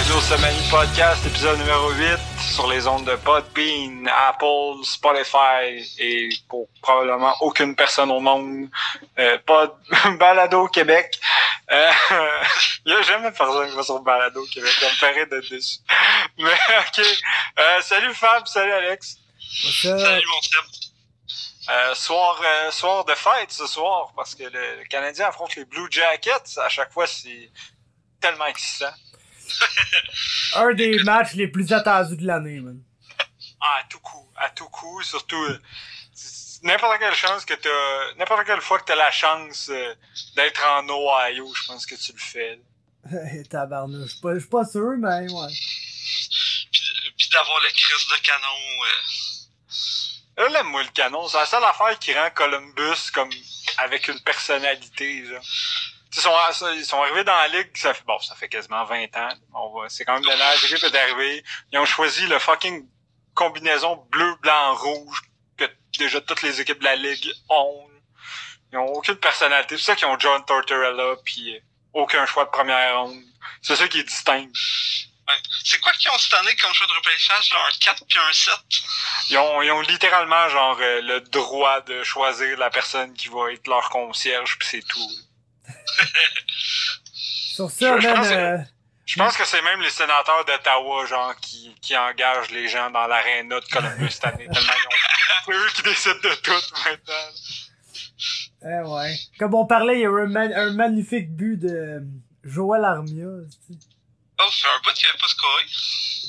bienvenue au Semaine Podcast, épisode numéro 8, sur les ondes de Podbean, Apple, Spotify et pour probablement aucune personne au monde, euh, Pod, Balado Québec. Euh, il y a jamais personne qui va sur Balado Québec, ça me ferait d'être dessus. Mais ok, euh, salut Fab, salut Alex. Salut mon Seb. Euh, soir, euh, soir de fête ce soir, parce que le, le Canadien affronte les Blue Jackets. À chaque fois, c'est tellement excitant. Un des matchs les plus attendus de l'année, man. Ah, à tout coup, à tout coup, surtout euh, n'importe quelle chance que t'as, n'importe quelle fois que t'as la chance euh, d'être en Ohio, je pense que tu le fais. Tabarnouche. Je suis pas- je suis pas sûr, mais ouais. Puis, puis d'avoir le crise de canon. euh, Là, l'aime-moi le canon. C'est la seule affaire qui rend Columbus comme avec une personnalité, genre. Ils sont, ils sont arrivés dans la ligue, ça fait, bon, ça fait quasiment 20 ans. On c'est quand même de l'âge, est arrivée. Ils ont choisi le fucking combinaison bleu, blanc, rouge que déjà toutes les équipes de la ligue ont. Ils ont aucune personnalité. C'est ça qu'ils ont John Tortorella puis aucun choix de première ronde. C'est ça qui est distinct. ouais. C'est quoi qu'ils ont cette année comme choix de repêchage? Là, un 4 puis un 7? Ils ont, ils ont littéralement genre euh, le droit de choisir la personne qui va être leur concierge puis c'est tout. Sur ça, Je- je man, pense que- euh, Je pense que c'est même les sénateurs d'Ottawa, genre, qui, qui engagent les gens dans l'aréna de Columbus cette année. Tellement ils ont... C'est eux qui décident de tout maintenant. eh ouais. Comme on parlait, il y a eu un, ma- un magnifique but de euh, Joël Armia. c'est- Oh, ça fait un bout qu'il avait pas scoré.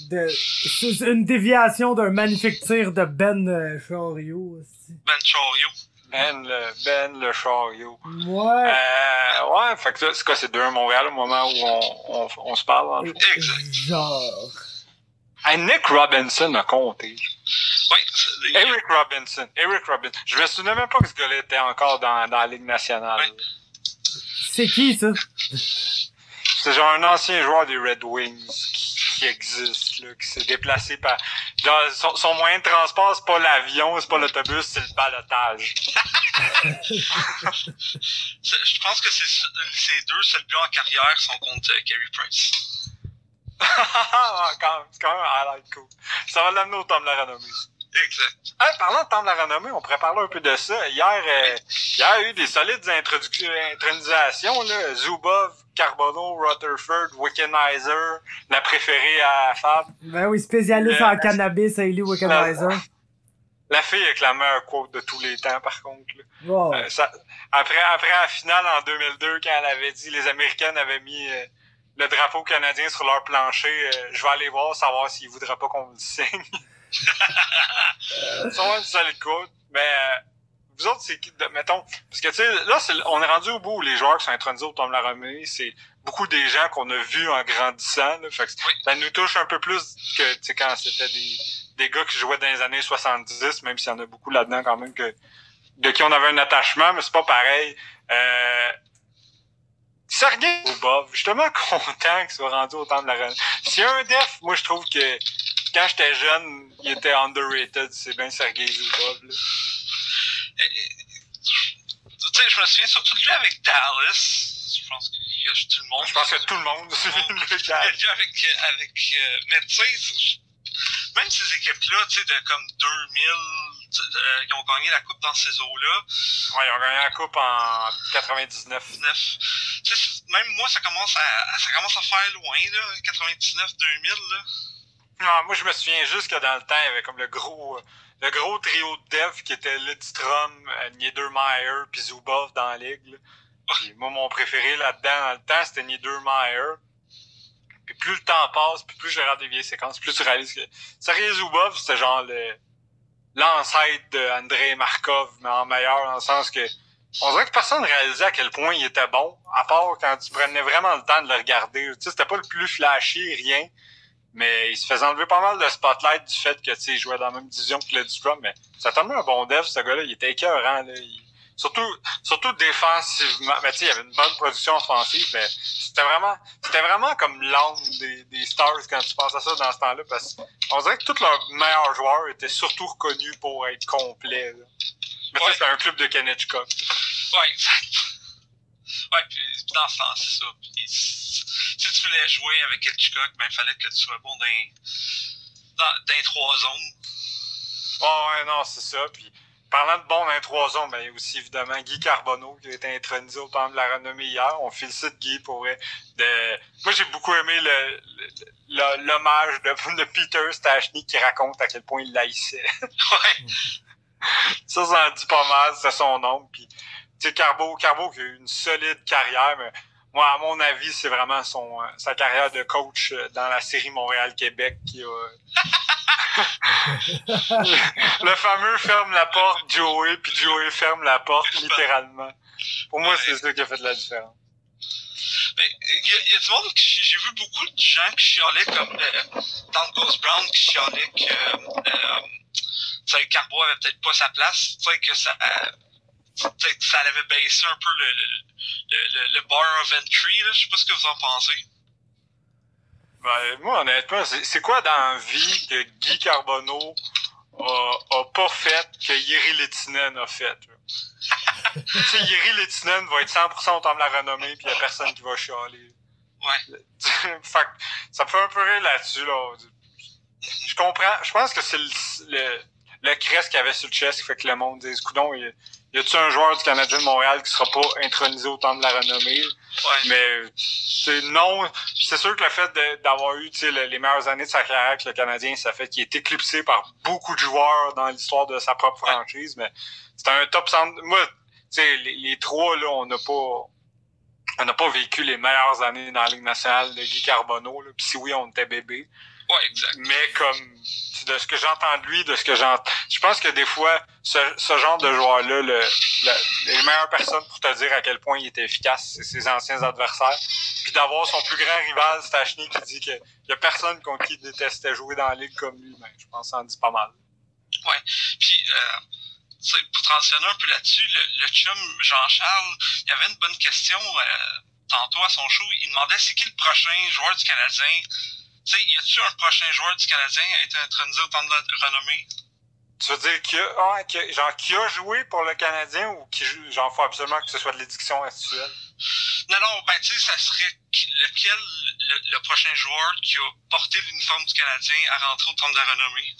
De, c'est une déviation d'un magnifique tir de Ben euh, Chariot. c'est- Ben Chorio. Ben le, ben le chariot. Ouais. Euh, ouais, fait que là, c'est quoi, c'est 2 à Montréal au moment où on, on, on se parle. en fait? Exact. Genre. Hey, Nick Robinson a compté. C'est- Eric Robinson. Eric Robinson. Je me souvenais même pas que ce gars-là était encore dans, dans la Ligue nationale. Ouais. C'est qui, ça? C'est genre un ancien joueur des Red Wings qui, qui existe, là, qui s'est déplacé par. Genre, son, son moyen de transport, c'est pas l'avion, c'est pas l'autobus, c'est le balotage. Je pense que c'est ces deux seuls buts en carrière sont contre euh, Carey Price. Ah, quand même, c'est quand même cool. Ça va l'amener au de la renommée. Exact. Hey, parlant de temps de la renommée, on pourrait parler un peu de ça. Hier, euh, il y a eu des solides introductions, intronisations, là. Zubov, Carbonneau, Rutherford, Wickenheiser, la préférée à Fab. Ben oui, spécialiste Le- en cannabis, Hailey Wickenheiser. La fille avec la meilleure quote de tous les temps, par contre. là. Wow. Euh, ça- après, après la finale en 2002, quand elle avait dit les Américaines avaient mis euh, le drapeau canadien sur leur plancher, euh, je vais aller voir, savoir s'ils voudraient pas qu'on le signe. C'est vraiment une solide quote. Mais euh, vous autres, c'est mettons, parce que tu sais, là, c'est- on est rendu au bout où les joueurs qui sont intronisés au Tom Laramie, c'est beaucoup des gens qu'on a vus en grandissant. Là, fait que Oui. ça nous touche un peu plus que tu sais, quand c'était des, des gars qui jouaient dans les années 70, même s'il y en a beaucoup là-dedans quand même que de qui on avait un attachement, mais c'est pas pareil. Euh, Sergei suis tellement content qu'il soit rendu au temps de la reine. A un def, moi je trouve que quand j'étais jeune, il était underrated, c'est bien Sergei Zubov. Là. Tu sais, je me souviens surtout de lui avec Dallas. Je pense que tout le monde. Je pense que tout le monde suit le Il gars. a joué avec, avec euh, mais tu sais, même ces équipes-là, tu sais, de comme 2000, tu sais, euh, ils ont gagné la coupe dans ces eaux-là. Ouais, ils ont gagné la coupe en 99. 19. Tu sais, même moi, ça commence à, ça commence à faire loin, là, 99, 2000, là. Non, moi je me souviens juste que dans le temps, il y avait comme le gros le gros trio de dev qui était Lidstrom, euh, Niedermeyer puis Zubov dans la ligue. là. Puis moi, mon préféré là-dedans, dans le temps, c'était Niedermeyer. Puis plus le temps passe, puis plus je regarde des vieilles séquences, plus tu réalises que Sergei Zubov, c'était genre le l'ancêtre de Andrei Markov, mais en meilleur, dans le sens que on dirait que personne réalisait à quel point il était bon, à part quand tu prenais vraiment le temps de le regarder. Tu sais, c'était pas le plus flashy, rien. Mais il se faisait enlever pas mal de spotlight du fait que, tu sais, il jouait dans la même division que le Duprom, mais c'est tellement un bon dev, ce gars-là. Il était écœurant, là. Il- Surtout, surtout défensivement. Mais tu sais, il y avait une bonne production offensive, mais c'était vraiment, c'était vraiment comme l'âme des, des Stars quand tu penses à ça dans ce temps-là, parce qu'on dirait que tous leurs meilleurs joueurs étaient surtout reconnus pour être complets, là. Mais Ouais. c'était un club de Kenechkov. Ouais, exact. Ouais, puis dans ce c'est ça. Puis, tu sais, tu voulais jouer avec Hitchcock, ben, il fallait que tu sois bon dans, dans, dans les trois zones. Oh, ouais, non, c'est ça. Puis, parlant de bon dans les trois zones, ben, il y a aussi évidemment Guy Carbonneau qui a été intronisé au temps de la renommée hier. On félicite Guy pour de... Moi, j'ai beaucoup aimé le, l'hommage de, de, Peter Stachny qui raconte à quel point il laïssait. ouais. ça, ça en dit pas mal, c'est son nom. Puis, sais, Carbo, Carbo qui a eu une solide carrière, mais moi, à mon avis, c'est vraiment son sa carrière de coach dans la série Montréal-Québec qui a le fameux ferme la porte, Joey, puis Joey ferme la porte, littéralement. Pour moi, c'est ça qui a fait la différence. Ben, il y, y, a du monde j'ai vu beaucoup de gens qui chialaient comme euh, Ghost Brown qui chialait que euh, euh, Carbo avait peut-être pas sa place, que ça euh, ça avait baissé un peu le, le, le, le bar of entry, là. je sais pas ce que vous en pensez. Ben, moi, honnêtement, c'est quoi dans la vie que Guy Carbonneau a, a pas fait que Yeri Lettinen a fait? tu sais, Yeri Lettinen va être 100% au temps de la renommée puis y a personne qui va chialer. Ouais. fait ça peut un peu rire là-dessus, là. Je comprends. Je pense que c'est le, le, le crest qu'il avait sur le chest qui fait que le monde dise, coudon, il, y a-tu un joueur du Canadien de Montréal qui sera pas intronisé au temps de la renommée? Ouais. Mais c'est non, c'est sûr que le fait d'avoir eu le, les meilleures années de sa carrière avec le Canadien, ça fait qu'il est éclipsé par beaucoup de joueurs dans l'histoire de sa propre ouais. franchise. Mais c'est un top centre. Moi, les, les trois, là, on n'a pas. On n'a pas vécu les meilleures années dans la Ligue nationale de Guy Carbonneau. Puis si oui, on était bébé. Ouais, exact. Mais comme de ce que j'entends de lui, de ce que j'entends. Je pense que des fois, ce, ce genre de joueur-là, le, le, les meilleures personnes pour te dire à quel point il était efficace, c'est ses anciens adversaires. Puis d'avoir son plus grand rival, Stachny, qui dit qu'il y a personne contre qui il détestait jouer dans la ligue comme lui, ben, je pense que ça en dit pas mal. Ouais. Puis euh, pour transitionner un peu là-dessus, le, le chum Jean-Charles, il y avait une bonne question euh, tantôt à son show. Il demandait c'est qui le prochain joueur du Canadien tu sais, y a-tu un prochain joueur du Canadien à être intronisé au temps de la renommée? Tu veux dire qui a, ah, qui a, genre, qui a joué pour le Canadien ou qui genre, faut absolument que ce soit de l'édiction actuelle? Non, non, ben, tu sais, ça serait lequel le, le, prochain joueur qui a porté l'uniforme du Canadien à rentrer au temps de la renommée?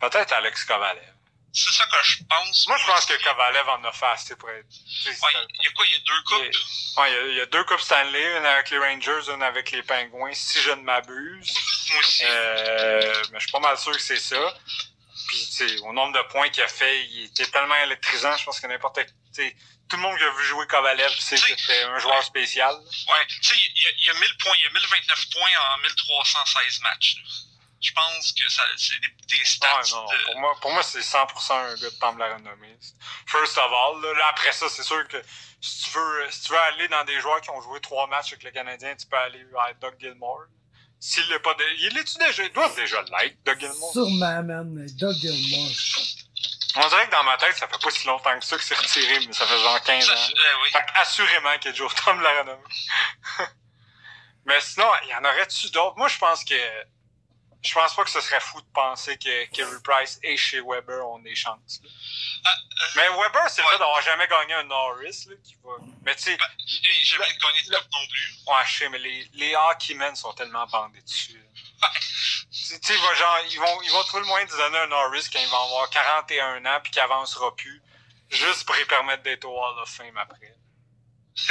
Peut-être Alex Kovalev. C'est ça que je pense. Moi, je pense que Kovalev en a fait assez pour être. Ouais, il y a quoi? Il y a deux coupes? Il y a, ouais, il y a, il y a deux coupes Stanley, une avec les Rangers, une avec les Pingouins, si je ne m'abuse. Moi aussi. Euh, mais je suis pas mal sûr que c'est ça. Puis, au nombre de points qu'il a fait, il était tellement électrisant, je pense que n'importe. Tout le monde qui a vu jouer Kovalev sait que c'était un joueur ouais. spécial. Ouais, tu sais, il y, y a 1000 points, il y a 1029 points en 1316 matchs. Je pense que ça c'est des, des stats. Ouais, non, de... Pour moi, pour moi c'est 100% un gars de temps de la renommée. First of all, là, là après ça, c'est sûr que si tu veux si tu veux aller dans des joueurs qui ont joué trois matchs avec le Canadien, tu peux aller à Doug Gilmore. S'il l'est pas de... Il est-tu déjà? Il doit déjà l'être, Doug Gilmore. Sûrement, man, mais Doug Gilmore. On dirait que dans ma tête, ça fait pas si longtemps que ça que c'est retiré, mais ça fait genre 15 ça, ans. Euh, oui. Fait assurément qu'il est toujours temps de la renommée. mais sinon, il y en aurait-tu d'autres? Moi, je pense que je pense pas que ce serait fou de penser que Kerry Price et chez Weber ont des chances. Ah, euh, mais Weber, c'est ouais. le fait d'avoir jamais gagné un Norris. Là, qui va... Mais tu sais. Ben, jamais gagné de coupe non plus. Ouais, je sais, mais les, les hockeymen sont tellement bandés dessus. tu sais, genre, ils vont, ils vont trouver le moyen de donner un Norris quand il va avoir 41 ans puis qu'il avancera plus. Juste pour lui permettre d'être au Hall of Fame après.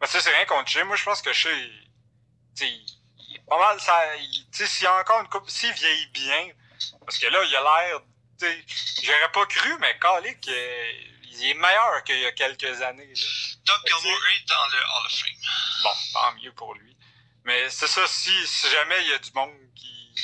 mais tu sais, c'est rien contre Shea. Moi, je pense que Shea, tu sais, pas mal ça tu sais s'il y a encore une coupe s'il vieillit bien parce que là il a l'air j'aurais pas cru mais Calic euh, il est meilleur qu'il y a quelques années Doug Gilmour est dans le Hall of Fame. Bon tant mieux pour lui. Mais c'est ça si, si jamais il y a du monde qui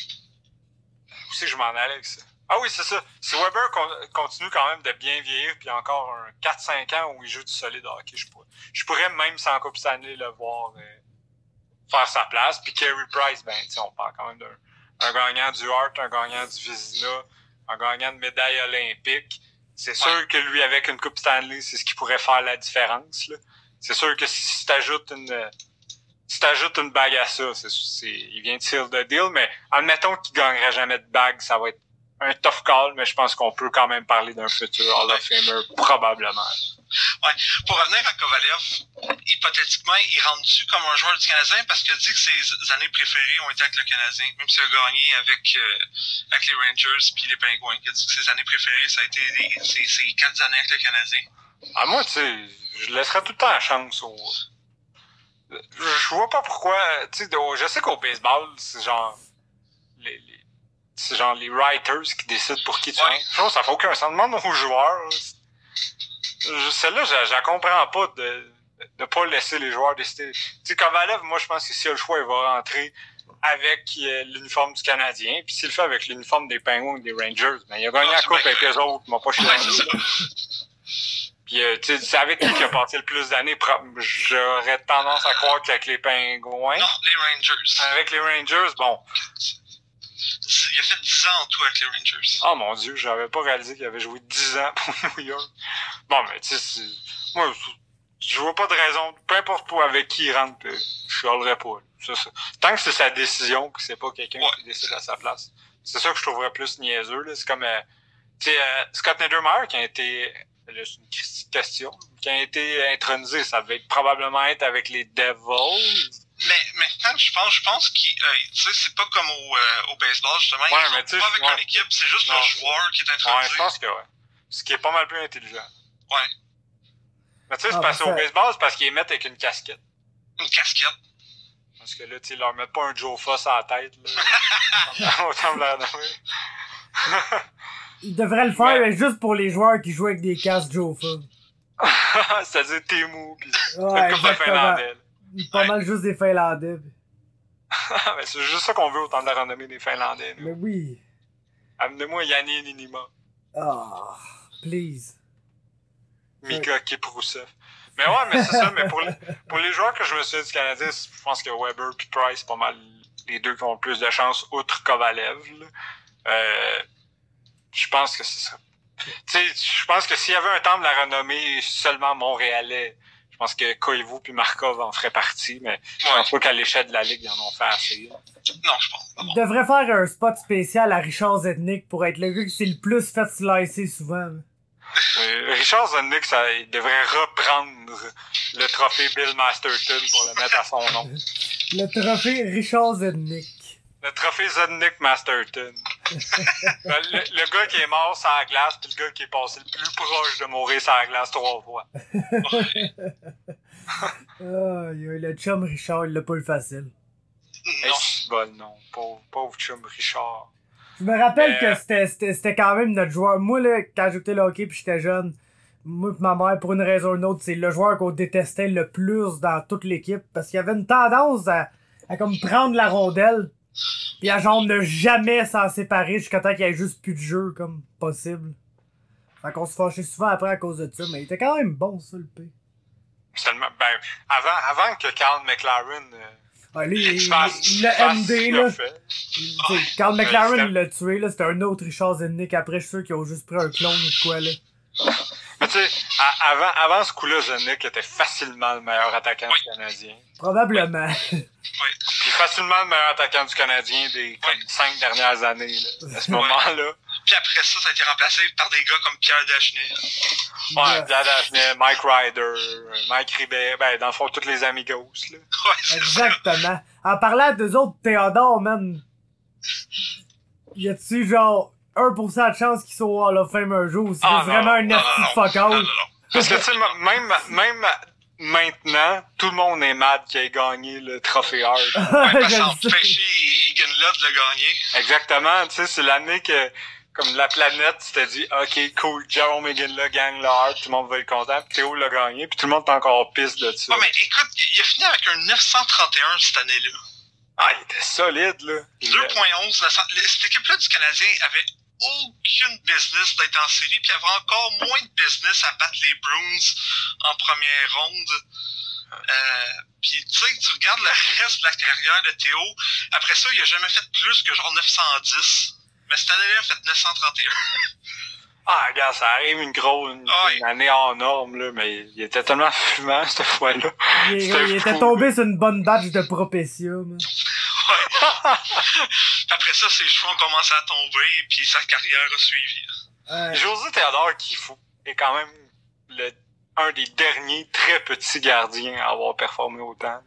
où c'est que je m'en allais avec ça? Ah oui c'est ça. Si Weber con continue quand même de bien vieillir puis encore un 4-5 ans où il joue du solide hockey je pourrais, je pourrais même sans Coupe Stanley le voir euh, faire sa place. Puis Carey Price, ben, on parle quand même d'un un gagnant du Hart, un gagnant du Vizina, un gagnant de médaille olympique. C'est sûr ouais. que lui, avec une Coupe Stanley, c'est ce qui pourrait faire la différence. C'est sûr que si tu ajoutes une si t'ajoutes une bague à ça, c'est, il vient de seal the deal, mais admettons qu'il gagnerait jamais de bague, ça va être un tough call, mais je pense qu'on peut quand même parler d'un futur Hall of Famer, probablement. Ouais. Pour revenir à Kovalev, hypothétiquement, il rentre-tu comme un joueur du Canadien? Parce qu'il a dit que ses années préférées ont été avec le Canadien, même s'il a gagné avec, euh, avec les Rangers puis les Penguins. Il a dit que ses années préférées, ça a été les, ses, ses quatre années avec le Canadien. À moi, tu sais, je laisserais tout le temps la chance au. Je vois pas pourquoi. Tu sais, je sais qu'au baseball, c'est genre. Les- c'est genre les writers qui décident pour qui tu Ouais. rentres. Je trouve que ça fait aucun sens. Demande aux joueurs. Celle-là, je, je la comprends pas de de pas laisser les joueurs décider. Tu sais, Kovalev, moi, je pense que s'il a le choix, il va rentrer avec euh, l'uniforme du Canadien. Puis s'il le fait avec l'uniforme des Penguins ou des Rangers, ben, il a gagné la coupe avec les autres. Il m'a pas ça. Puis, euh, tu sais, avec qui qui a passé le plus d'années? J'aurais tendance à croire qu'avec les Pingouins. Non, les Rangers. Avec les Rangers, bon. Il a fait 10 ans en tout avec les Rangers. Oh mon Dieu, j'avais pas réalisé qu'il avait joué 10 ans pour New York. Bon, mais tu sais, moi, je vois pas de raison. Peu importe pour avec qui il rentre, euh, je chialerais pas. là. Ça, ça. Tant que c'est sa décision, que c'est pas quelqu'un Ouais. qui décide à sa place. C'est ça que je trouverais plus niaiseux. C'est comme, euh, euh, Scott Niedermayer qui a été, là, c'est une question, qui a été intronisé, ça devait probablement être avec les Devils. Mais maintenant, je pense, je pense qu'il, euh, tu sais, c'est pas comme au, euh, au baseball, justement. Ouais, ils mais sont tu sais, pas avec ouais. une équipe, c'est juste Non, le joueur qui est Ouais, introduit. je pense que ouais. Ce qui est pas mal plus intelligent. Ouais. Mais tu sais, c'est Ah, parce qu'au parfait. baseball, c'est parce qu'ils mettent avec une casquette. Une casquette. Parce que là, tu sais, ils leur mettent pas un Joe Foss à la tête, là. Autant me la nommer. Il devrait le faire Ouais. mais juste pour les joueurs qui jouent avec des casques Joe Fun. C'est-à-dire Temu, pis Ouais, exactement. Finlandais. Pas mal juste des Finlandais. Mais c'est juste ça qu'on veut autant de la renommée des Finlandais. nous. Mais oui. Amenez-moi Yanni Ninima. Ah, please. Mika Kiprousev. Mais ouais, mais c'est ça. Mais pour les, pour les joueurs que je me souviens du Canadien, je pense que Weber et Price, c'est pas mal les deux qui ont le plus de chance, outre Kovalev. Euh, je pense que c'est ça. Tu sais, je pense que s'il y avait un temps de la renommée seulement montréalais, pense que Koivu puis Markov en feraient partie, mais je pense pas qu'à l'échelle de la Ligue, ils en ont fait assez. Non, je pense. pas. Il devrait faire un spot spécial à Richard Zetnik pour être le gars qui s'est le plus fait slicer souvent. Euh, Richard Zednik, ça, il devrait reprendre le trophée Bill Masterton pour le mettre à son nom. Le trophée Richard Zetnik. Le trophée Zednik Masterton. le, le- gars qui est mort la glace, puis le gars qui est passé le plus proche de mourir la glace trois fois. A le chum Richard, il l'a pas eu facile. Hey, Non. bon, non. Pauvre, pauvre chum Richard. Je me rappelle que c'était- c'était c'était quand même notre joueur. Moi, là, quand j'écoutais le hockey pis j'étais jeune, moi pis ma mère, pour une raison ou une autre, c'est le joueur qu'on détestait le plus dans toute l'équipe. Parce qu'il y avait une tendance à, à comme prendre la rondelle, pis à genre ne jamais s'en séparer jusqu'à temps qu'il y ait juste plus de jeu comme possible. Fait qu'on se fâchait souvent après à cause de ça, mais il était quand même bon, ça, le P. Seulement, ben, avant, avant que Carl McLaren euh, Ah, lui, il, se fasse- il- le MD, là. sais, Carl McLaren, c'était- il l'a tué, là. C'était un autre Richard Zennick. Après, je suis sûr qu'ils ont juste pris un clone ou de quoi, là. Mais tu sais, avant, avant ce coup-là, Zednik était facilement le meilleur attaquant du Canadien. Probablement. Puis facilement le meilleur attaquant du Canadien des comme, cinq dernières années. Là, à ce moment-là. Puis après ça, ça a été remplacé par des gars comme Pierre Dagenet. Ouais. Vlad Agenet, Mike Ryder, Mike Ribet, ben, dans le fond, tous les amigos, là. Ouais, c'est ça. Exactement. En parlant d'eux autres, Théodore, man. Y a-tu genre 1% de chance qu'ils soient Hall of Fame un jour? ou C'est Ah, non, vraiment un de fuck out. Parce que, tu sais, même, même maintenant, tout le monde est mad qu'il ait gagné le trophée le empêcher Egan Love de le gagner. Exactement, tu sais, c'est l'année que, comme la planète s'était dit, ok, cool, Jerome Higgin gagne le Hart, tout le monde va être content, puis Théo l'a gagné, puis tout le monde est encore pisse de ça. Ouais, mais écoute, il a fini avec un 931 cette année-là. Ah, il était solide, là. Il- 2.11. la cent- le- Cette équipe-là du Canadien avait aucune business d'être en série, puis avait encore moins de business à battre les Bruins en première ronde. Euh, puis tu sais, tu regardes le reste de la carrière de Théo, après ça, il a jamais fait plus que genre 910. Mais cette année-là, il a fait 931. Ah, regarde, ça arrive une grosse, une, Ah, une année en norme, là, mais il était tellement fumant, cette fois-là. Il, était tombé sur une bonne batch de Propecia, man. Ouais. Après ça, ses cheveux ont commencé à tomber, puis sa carrière a suivi. Euh, José Théodore qui faut est quand même le, un des derniers très petits gardiens à avoir performé autant.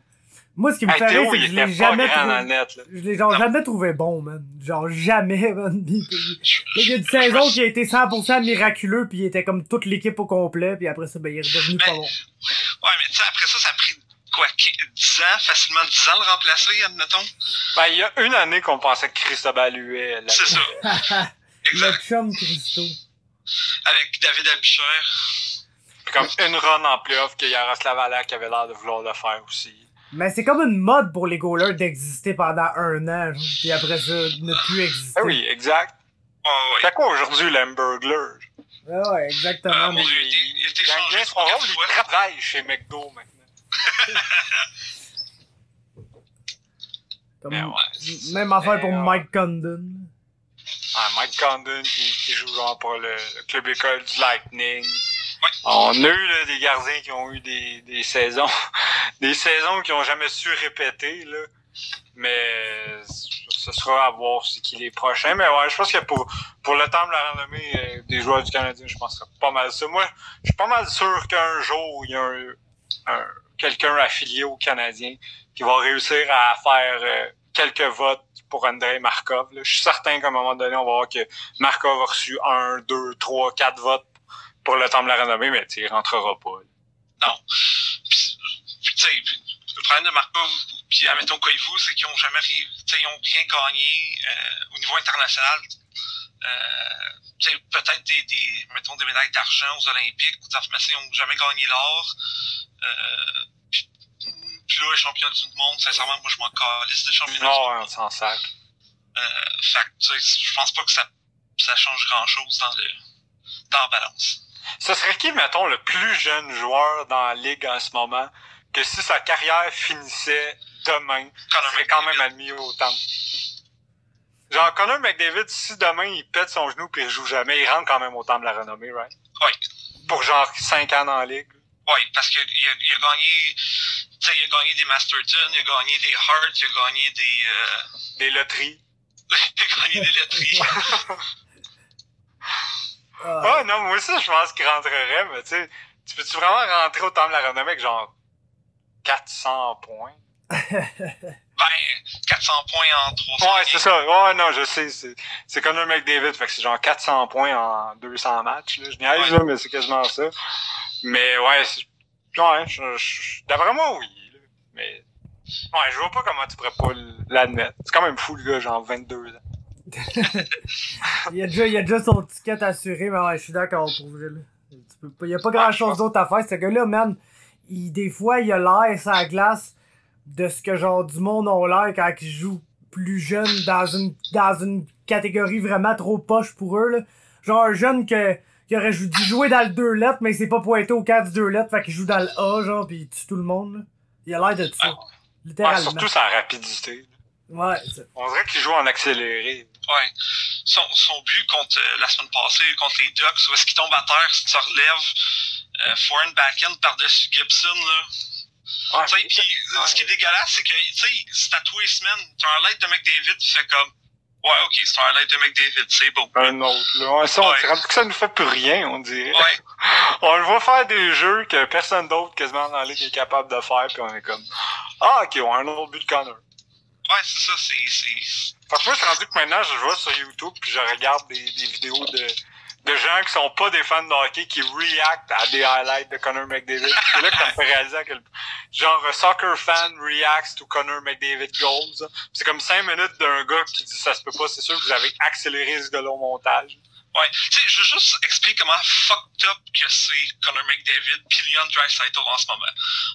Moi, ce qui me Hey, fait rire, c'est que je l'ai jamais trouvé. net. Je l'ai genre Non. jamais trouvé bon, man. Genre jamais, man. Il y a une saison qui a été 100% miraculeux, puis il était comme toute l'équipe au complet, puis après ça, ben, il est redevenu pas Ben, bon. Ouais, mais tu sais, après ça, ça a pris quoi, 10 ans, facilement 10 ans le remplacer, admettons? Ben, il y a une année qu'on pensait que Cristobal Huet C'est ça. Le Exact. chum Christo. Avec David Abicher. Puis comme une run en playoff que Yaroslav Alak avait l'air de vouloir le faire aussi. Mais c'est comme une mode pour les goalers d'exister pendant un an, puis après ça, ne plus exister. Ah oui, exact. Ouais, ouais. Fait quoi aujourd'hui, l'Hamburglar? Ouais, ouais, exactement. Euh, mais- mon Dieu, il était- changé trois, travaille chez McDo maintenant. comme- ouais, même affaire pour euh, Mike Condon. Ah, Mike Condon qui, qui joue genre pour le, le club école du Lightning. On a eu des gardiens qui ont eu des, des saisons des saisons qui ont jamais su répéter là. Mais ce sera à voir c'est qui les prochains. Mais ouais, je pense que pour, pour le temps de la renommée euh, des joueurs du Canadien, je pense que c'est pas mal ça. Moi, je suis pas mal sûr qu'un jour, il y a un, un- quelqu'un affilié au Canadien qui va réussir à faire euh, quelques votes pour Andrei Markov. Je suis certain qu'à un moment donné, on va voir que Markov a reçu un, deux, trois, quatre votes pour le temps de la renommée, mais il rentrera pas. là. Puis, puis, tu sais, le problème de Markov, puis admettons Koivu, c'est qu'ils ont jamais ils ont rien gagné euh, au niveau international. Euh, peut-être des, des, mettons, des médailles d'argent aux Olympiques, ou mais ils n'ont jamais gagné l'or. Euh, puis, puis là, les championnats du monde, sincèrement, moi, je m'en calisse des championnats du Non, monde. on s'en sac. Euh, fait que, tu sais, je pense pas que ça, ça change grand-chose dans, le, dans la balance. Ce serait qui, mettons, le plus jeune joueur dans la ligue en ce moment, que si sa carrière finissait demain, Conor serait quand même admis au temps. Genre, Connor McDavid, si demain il pète son genou puis il joue jamais, il rentre quand même au temps de la renommée, right? Oui. Pour genre 5 ans dans la ligue. Oui, parce qu'il a, il a gagné, tu sais, il a gagné des Masterton, il a gagné des Hearts, il a gagné des, euh, Des loteries. il a gagné des letteries. Ah, non, moi aussi je pense qu'il rentrerait, mais tu sais, tu peux-tu vraiment rentrer au temps de la renommée avec genre 400 points? ben, 400 points en 300 Ouais, c'est ça. Ouais, non, je sais. C'est, c'est Connor McDavid. Fait que c'est genre 400 points en 200 matchs. Là. Je niaise, Ouais. là, mais c'est quasiment ça. Mais ouais, c'est, ouais, je, je, d'après moi, oui. là. Mais, ouais, je vois pas comment tu pourrais pas l'admettre. C'est quand même fou, le gars, genre 22 ans. il, a déjà, il a déjà son ticket assuré, mais ouais, je suis d'accord pour pas- Il y a pas grand chose d'autre à faire. Ce gars-là, man, il, des fois, il a l'air sur la glace de ce que genre du monde ont l'air quand ils jouent plus jeune dans une, dans une catégorie vraiment trop poche pour eux. Là. Genre un jeune que, qui aurait dû jouer dans le 2 lettres, mais il s'est pas pointé au cadre du 2 lettres, fait qu'il joue dans le A, genre, pis il tue tout le monde. Là. Il a l'air de ça. Ouais, Littéralement. surtout sa rapidité. Ouais. On dirait qu'il joue en accéléré. Ouais. Son, son but contre euh, la semaine passée, contre les Ducks, où est-ce qu'il tombe à terre, se relève, euh, forehand backhand par-dessus Gibson, là. Ouais, Tu sais, puis ouais. ce qui est dégueulasse, c'est que, tu sais, c'est à tous les semaines, t'as un light de McDavid, tu fais comme, ouais, ok, c'est un light de McDavid, c'est beau. un autre. Là. Ouais, ça, on rendu que ça nous fait plus rien, on dirait. Ouais, On le voit faire des jeux que personne d'autre quasiment dans la ligue est capable de faire, puis on est comme Ah ok, on a un autre but de Connor. Ouais, c'est ça, c'est, c'est, Parce que moi, suis rendu que maintenant, je vois sur YouTube, puis je regarde des, des vidéos de, de gens qui sont pas des fans de hockey, qui react à des highlights de Connor McDavid. C'est là que ça me fait réaliser à quel Genre, soccer fan reacts to Connor McDavid goals. C'est comme cinq minutes d'un gars qui dit ça se peut pas, c'est sûr que vous avez accéléré ce gars-là au montage. Ouais, tu sais, je veux juste expliquer comment fucked up que c'est Connor McDavid puis Leon Draisaitl en ce moment.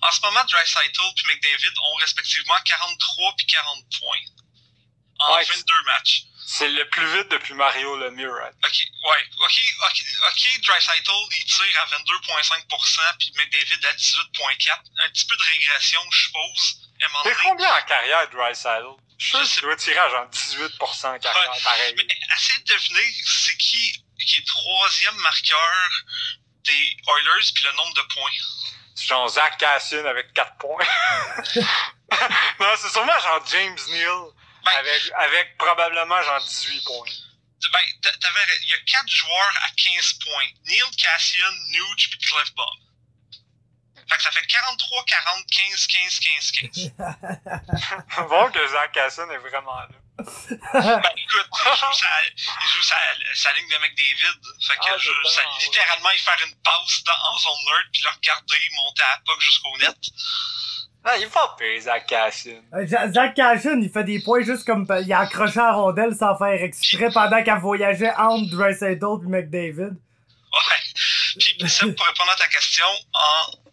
En ce moment, Draisaitl puis McDavid ont respectivement 43 puis 40 points en Ouais, 22 matchs. C'est le plus vite depuis Mario Lemieux, right? Ok, ouais, ok, ok, ok, Draisaitl, il tire à 22,5% puis McDavid à 18,4%. Un petit peu de régression, je suppose. C'est combien en carrière, Drysaddle? Je suis sûr doit tirer à genre 18% en carrière, Ouais, pareil. Mais essayez de deviner c'est qui qui est troisième marqueur des Oilers puis le nombre de points. C'est genre Zach Cassian avec 4 points. non, c'est sûrement genre James Neal Ben, Avec, avec probablement genre 18 points. ben, il y a quatre joueurs à 15 points. Neil Cassian, Nuge puis Cliff Bob. Fait que ça fait 43, 40, 15, 15, 15, 15. Voir que Zach Casson est vraiment là. Ben écoute, il joue sa, il joue sa, sa ligne de McDavid. Fait que Ah, je, ça, bon, ouais. littéralement, il faire une passe dans, en zone nerd puis le regarder monter à la puck jusqu'au net. Non, il est pas pire, Zach Casson. Euh, Zach Cashin, il fait des points juste comme euh, il a accroché à la rondelle sans faire exprès pendant qu'elle voyageait entre Dreisaitl et McDavid. Ouais. Puis ça, pour répondre à ta question, en,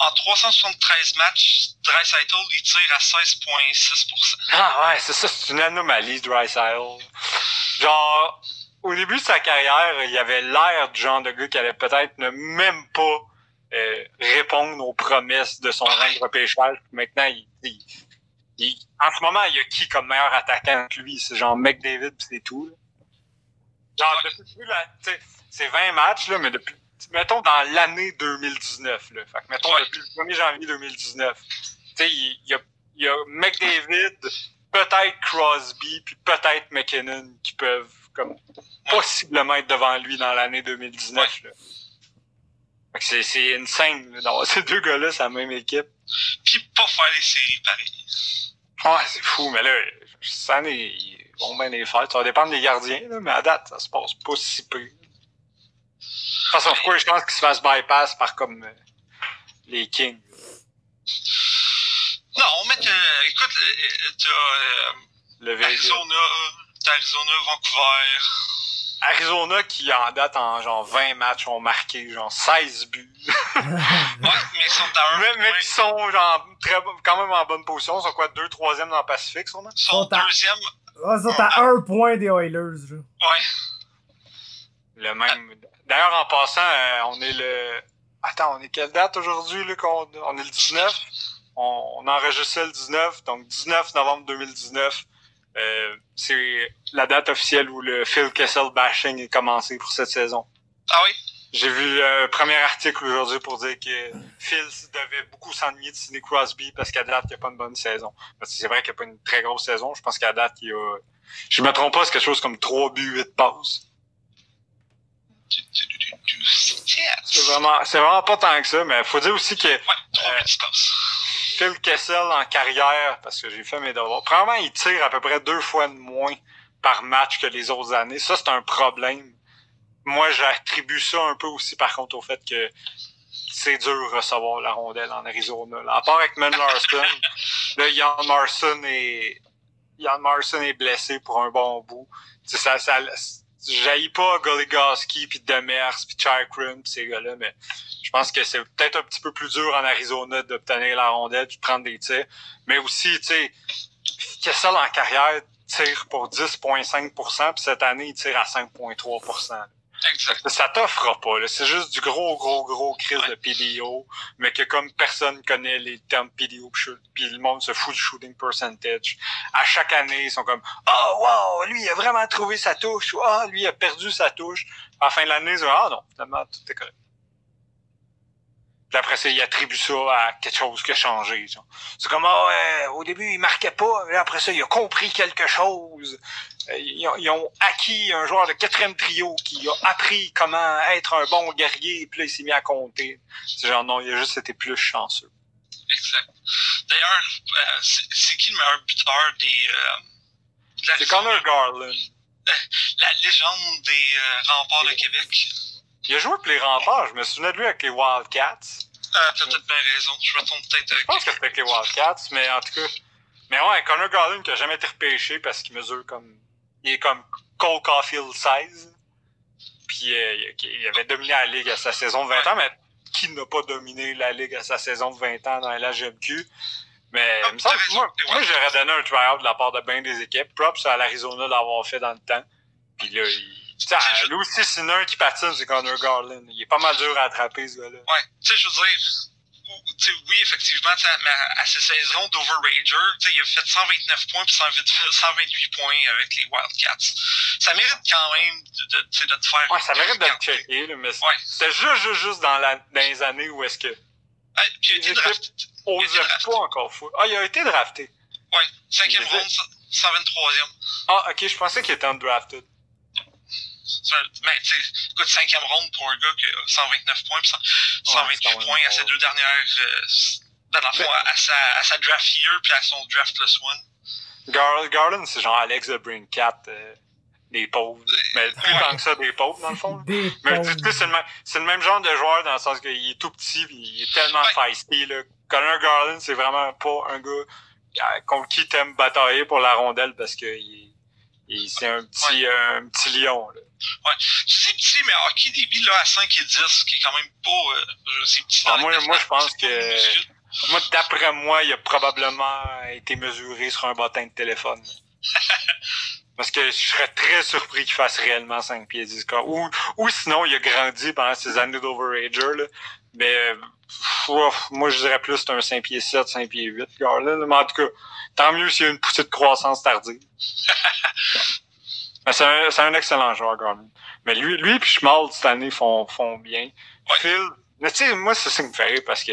en 373 matchs, Dreisaitl, il tire à 16,6%. Ah ouais, c'est ça, c'est une anomalie, Drysdale. Genre, au début de sa carrière, il avait l'air du genre de gars qui allait peut-être ne même pas euh, répondre aux promesses de son rang de repêchage. Maintenant, il, il- il- en ce moment, il y a qui comme meilleur attaquant que lui? C'est genre McDavid pis c'est tout. là. Genre, depuis là, tu sais, c'est 20 matchs, là, mais depuis, mettons, dans l'année 2019, là. Fait que, mettons, Ouais. depuis le 1er janvier 2019. Tu sais, il, y a, il y a McDavid, peut-être Crosby, puis peut-être McKinnon qui peuvent, comme, possiblement être devant lui dans l'année 2019, là. Fait que c'est, c'est insane, d'avoir ces deux gars-là, c'est la même équipe. Puis pas faire les séries pareil. Ouais, c'est fou, mais là, année, ils vont bien les faire. Ça va dépendre des gardiens, là, mais à date, ça se passe pas si peu. De toute façon, pourquoi je pense qu'ils se fassent bypass par comme euh, les Kings? Non, mais t'as- écoute, euh, t'as euh, Le Vegas. Arizona, t'as Arizona, Vancouver. Arizona qui, en date, en genre 20 matchs, ont marqué genre 16 buts. Ouais, mais ils sont à un Mais, mais point. qui sont genre très, bon- quand même en bonne position. Ils sont quoi, 2 3 dans le Pacifique, sûrement? Ils sont Sont à- deuxième. Ah, ça, t'as un point des Oilers, là. Ouais. Le même. D'ailleurs, en passant, euh, on est le. Attends, on est quelle date aujourd'hui, là, qu'on on est le 19? On, on enregistre ça le 19, donc 19 novembre 2019. Euh, c'est la date officielle où le Phil Kessel bashing est commencé pour cette saison. Ah oui? J'ai vu le premier article aujourd'hui pour dire que Phil devait beaucoup s'ennuyer de Sidney Crosby parce qu'à date, il n'y a pas une bonne saison. Parce que c'est vrai qu'il n'y a pas une très grosse saison. Je pense qu'à date, il y a... Je me trompe pas, c'est quelque chose comme 3 buts, 8 passes. Du- du- du- du- du- Yes. C'est vraiment, c'est vraiment pas tant que ça, mais faut dire aussi que Ouais, Euh. Phil Kessel en carrière, parce que j'ai fait mes devoirs, probablement il tire à peu près deux fois de moins par match que les autres années. Ça, c'est un problème. Moi, j'attribue ça un peu aussi, par contre, au fait que c'est dur de recevoir la rondelle en Arizona. Là. À part avec Man Larson, là, Yann Marson est, Yann Marson est blessé pour un bon bout. Ça, ça, j'haïs pas Goligoski puis Demers puis Chikrin pis ces gars-là, mais je pense que c'est peut-être un petit peu plus dur en Arizona d'obtenir la rondelle puis de prendre des tirs. Mais aussi, tu sais, Kessel en carrière tire pour 10,5% puis cette année, il tire à 5,3 Ça t'offre pas, là. C'est juste du gros, gros, gros crise de PDO, mais que comme personne connaît les termes PDO puis le monde se fout du shooting percentage. À chaque année, ils sont comme, oh, wow, lui, il a vraiment trouvé sa touche, ou ah, lui, il a perdu sa touche. À la fin de l'année, ils disent, ah non, finalement, tout est correct. Puis après ça, il attribue ça à quelque chose qui a changé. C'est comme, ah au début, il marquait pas, mais après ça, il a compris quelque chose. Euh, Ils ont, ils ont acquis un joueur de quatrième trio qui a appris comment être un bon guerrier, puis là, il s'est mis à compter. C'est genre, non, il a juste été plus chanceux. Exact. D'ailleurs, euh, c'est qui le meilleur buteur des. Euh, C'est Connor Garland. La légende des remparts de Québec? Il a joué pour les remparts, je me souvenais de lui avec les Wildcats. Euh, t'as peut-être bien raison. Je me trompe peut-être avec. Je pense que c'était avec les Wildcats, mais en tout cas. Mais ouais, Connor Garland qui a jamais été repêché parce qu'il mesure comme. Il est comme Cole Caulfield 16. Puis euh, il- avait dominé la Ligue à sa saison de 20 ans, mais qui n'a pas dominé la Ligue à sa saison de 20 ans dans la GMQ? Mais Ah, il me semble t'as que raison. moi, moi j'aurais donné un try-out de la part de bien des équipes. Props à l'Arizona d'avoir fait dans le temps. Puis là, il... C'est lui aussi, c'est un qui patine, c'est Connor Garland. Il est pas mal dur à attraper, ce gars-là. Ouais, tu sais, je veux dire, oui, effectivement, à, à ses saisons d'Overrager, tu sais, il a fait 129 points puis 128 128 points avec les Wildcats. Ça mérite quand même de, de, de te faire. Ouais, ça mérite de le checker, là, mais Ouais. c'était juste, juste, juste dans, la, dans les années où est-ce que puis il a été drafté. pas encore fou. Ah, il a été drafté. Ouais, cinquième ronde, 123e. Ah, ok, je pensais qu'il était undrafted. Mais, tu sais, écoute, cinquième ronde pour un gars qui a 129 points, puis 128 ouais, points à ses deux dernières. Euh, dans le fond, à, sa, à sa draft year, puis à son draft plus one. Gar Garland, c'est genre Alex de Brinkat. Euh, des pauvres. Mais plus Ouais. tant que ça, des pauvres, dans le fond. Des Mais pauvres. tu sais, c'est le, même- c'est le même genre de joueur dans le sens qu'il est tout petit pis il est tellement Ouais. feisty. Là. Connor Garland, c'est vraiment pas un gars contre qui t'aimes batailler pour la rondelle parce que il est- c'est un petit, un petit lion. Là. Tu dis petit, mais hockey débit là, à 5 et 10, qui est quand même pas. Euh, petit Ah, dans moi- moi, je pense que-. Moi, d'après moi, il a probablement été mesuré sur un bottin de téléphone. Parce que je serais très surpris qu'il fasse réellement 5 pieds 10 corps. Ou, ou sinon, il a grandi pendant ses années d'overager. Mais euh, pff, moi, je dirais plus que c'est un 5 pieds 7, 5 pieds 8. Gars, là. Mais en tout cas, tant mieux s'il y a une poussée de croissance tardive. Mais c'est un, excellent joueur, Garland. Mais lui, lui puis Schmaltz, cette année, font, font bien. Ouais. Phil, mais tu sais, moi, c'est ça qui me fait rire parce que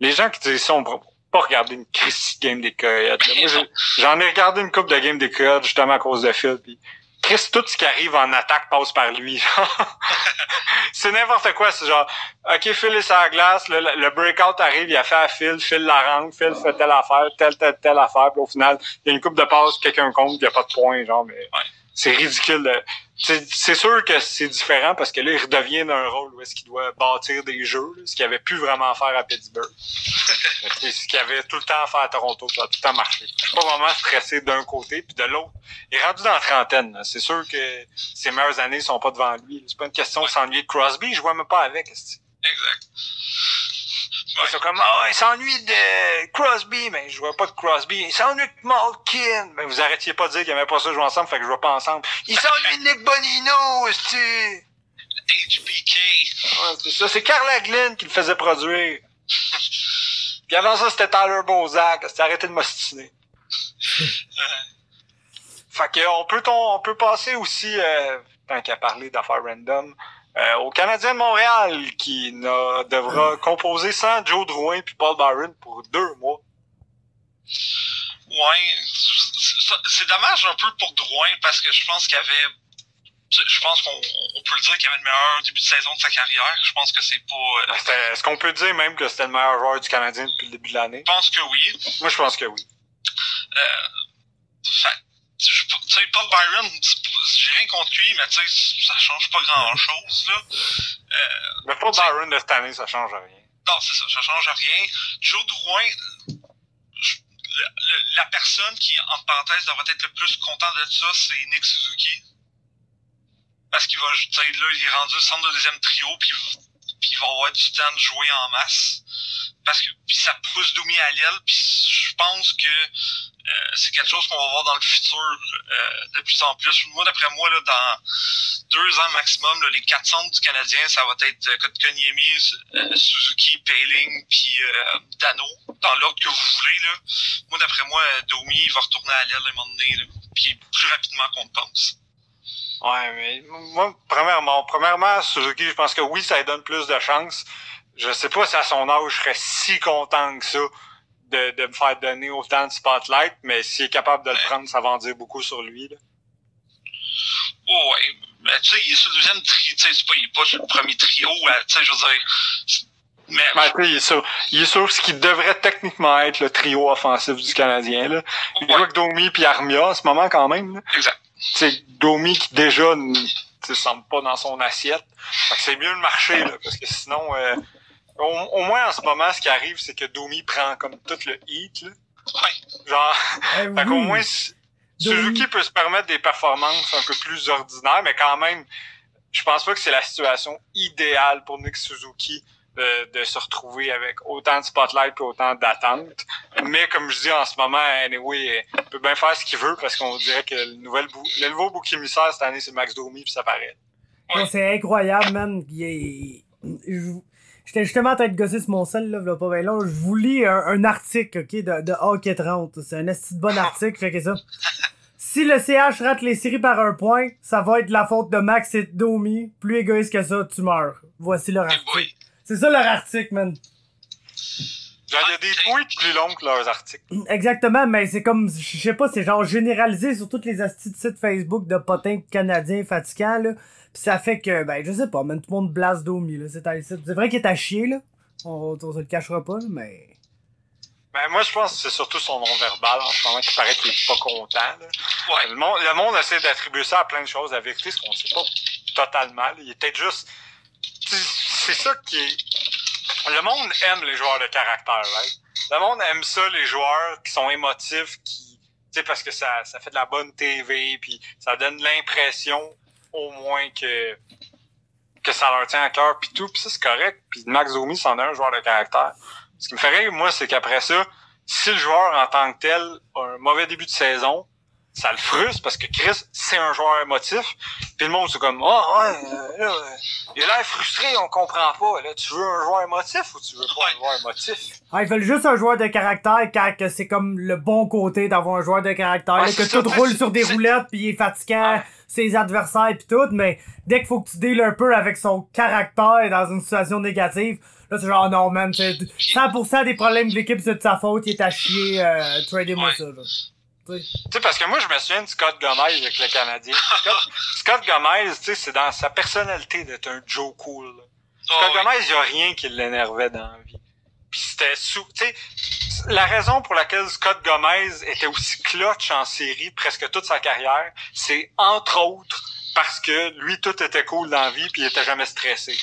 les gens qui disent ça, on va pas regarder une Christy game des Coyotes. là. Moi, j'ai- j'en ai regardé une coupe de game des Coyotes justement à cause de Phil. Puis Chris, tout ce qui arrive en attaque passe par lui. c'est n'importe quoi. C'est genre, OK, Phil est sur la glace, le, le breakout arrive, il a fait à Phil, Phil la range, Phil fait telle affaire, telle, telle, telle affaire. Puis au final, il y a une coupe de passe, quelqu'un compte, il n'y a pas de point, genre, mais Ouais. C'est ridicule. de- C'est sûr que c'est différent parce que là, il redevient d'un rôle où est-ce qu'il doit bâtir des jeux, là, ce qu'il avait plus vraiment à faire à Pittsburgh. C'est ce qu'il avait tout le temps à faire à Toronto, ça a tout le temps marché. Je suis pas vraiment stressé d'un côté, puis de l'autre. Il est rendu dans la trentaine. C'est sûr que ses meilleures années sont pas devant lui. C'est pas une question de s'ennuyer de Crosby, je vois même pas avec. Exact. Ouais. C'est comme, ah, il s'ennuie de Crosby, mais je vois pas de Crosby. Il s'ennuie de Malkin. Mais vous arrêtiez pas de dire qu'il aimait pas ça jouer ensemble, fait que je vois pas ensemble. Il s'ennuie de Nick Bonino, esti. HBK. Ouais, c'est ça. C'est Carla Glynn qui le faisait produire. Puis avant ça, c'était Tyler Bozak. C'était arrêté de m'ostiner. Fait que on peut, on peut passer aussi, euh, tant qu'à parler d'affaires random, euh, au Canadien de Montréal qui devra composer sans Joe Drouin puis Paul Byron pour deux mois. Ouais, c'est- dommage un peu pour Drouin parce que je pense qu'il y avait. Je pense qu'on on peut le dire qu'il y avait le meilleur début de saison de sa carrière. Je pense que c'est pas. euh, Est-ce qu'on peut dire même que c'était le meilleur joueur du Canadien depuis le début de l'année? Je pense que oui. Moi, je pense que oui. Euh, fait, tu sais, Paul Byron, j'ai rien contre lui, mais tu sais, ça change pas grand chose, là. Mais Paul Byron de cette année, ça change rien. Non, c'est ça, ça change rien. Joe Drouin, je- le- le- la personne qui, en parenthèse, devrait être le plus content de ça, c'est Nick Suzuki. Parce qu'il va, tu sais, là, il est rendu au centre de deuxième trio, puis, puis il va avoir du temps de jouer en masse. Parce que, puis ça pousse Doumi à l'aile, puis je pense que euh, c'est quelque chose qu'on va voir dans le futur euh, de plus en plus. Moi, d'après moi, là, dans deux ans maximum, les quatre centres du Canadien, ça va être euh, Kotkaniemi, euh, Suzuki, Payling, puis Dano, dans l'ordre que vous voulez. Là. Moi, d'après moi, Domi, va retourner à l'aile à un moment donné, puis plus rapidement qu'on le pense. Ouais, mais moi, premièrement, premièrement, Suzuki, je pense que oui, ça lui donne plus de chance. Je sais pas si à son âge, je serais si content que ça de, de me faire donner autant de spotlight, mais s'il est capable de le prendre, ça va en dire beaucoup sur lui. Là. Oh, ouais, mais tu sais, il est sur le deuxième trio, tu sais, c'est pas, il est pas sur le premier trio, tu sais, je veux dire. Mais, Ben, tu sais, il, est sur, il est sur ce qui devrait techniquement être le trio offensif du Canadien. Là. Il joue ouais, avec Domi puis Armia en ce moment quand même. Là. exact. c'est Domi qui déjà ne semble pas dans son assiette. Fait que c'est mieux de marcher, là, parce que sinon, euh, au, au moins en ce moment, ce qui arrive, c'est que Domi prend comme tout le heat. Là. Ouais, Genre, Eh fait qu'au oui. moins. Suzuki peut se permettre des performances un peu plus ordinaires, mais quand même, je pense pas que c'est la situation idéale pour Nick Suzuki de, de se retrouver avec autant de spotlight et autant d'attente. Mais comme je dis en ce moment, anyway, il peut bien faire ce qu'il veut parce qu'on dirait que le, nouvel bou- le nouveau bouc émissaire cette année, c'est Max Domi puis ça paraît. C'est incroyable, man. Il est- je- J'étais justement en train de gosser sur mon sel, là, v'là pas bien long. Je vous lis un, un article, ok, de, de Hockey 30. C'est un de bon article, checkez ça. Si le CH rate les séries par un point, ça va être la faute de Max et Domi. Plus égoïste que ça, tu meurs. Voici leur article. boy. C'est ça leur article, man. Genre, il y a des tweets plus longs que leurs articles. Exactement, mais c'est comme, je sais pas, c'est genre généralisé sur toutes les astuces de sites Facebook de potins canadiens fatigants, là. Pis ça fait que, ben, je sais pas, même tout le monde blase Domi, là. C'est c'est vrai qu'il est à chier, là. On, on se le cachera pas, là, mais... Ben, moi, je pense que c'est surtout son non-verbal en ce moment qui paraît qu'il est pas content, là. Ouais. Le monde, le monde essaie d'attribuer ça à plein de choses. La vérité, c'est qu'on sait pas totalement, là. Il est peut-être juste... C'est ça qui est le monde aime les joueurs de caractère, right? Le monde aime ça, les joueurs qui sont émotifs, qui, tu sais, parce que ça, ça fait de la bonne TV, puis ça donne l'impression, au moins, que, que ça leur tient à cœur, puis tout, puis ça, c'est correct. Puis Max Domi, c'en est un joueur de caractère. Ce qui me ferait, moi, c'est qu'après ça, si le joueur, en tant que tel, a un mauvais début de saison, ça le frustre parce que Chris, c'est un joueur émotif. Puis le monde, c'est comme, oh, ouais, euh, là, il a l'air frustré, on comprend pas. Là, tu veux un joueur émotif ou tu veux pas un joueur émotif? Ah, ils veulent juste un joueur de caractère car que c'est comme le bon côté d'avoir un joueur de caractère. que tout roule sur des roulettes puis il est fatiguant, ses adversaires puis tout, mais dès qu'il faut que tu deals un peu avec son caractère dans une situation négative, Là, c'est genre, non, man, 100% des problèmes de l'équipe, c'est de sa faute, il est à chier, euh, tradez-moi ça, là. Tu sais, parce que moi, je me souviens de Scott Gomez avec le Canadien. Scott, Gomez, tu sais, c'est dans sa personnalité d'être un Joe cool. Scott oh, Gomez, il y a rien qui l'énervait dans la vie. Puis c'était sous... Tu sais, la raison pour laquelle Scott Gomez était aussi clutch en série presque toute sa carrière, c'est entre autres parce que lui, tout était cool dans la vie puis il était jamais stressé.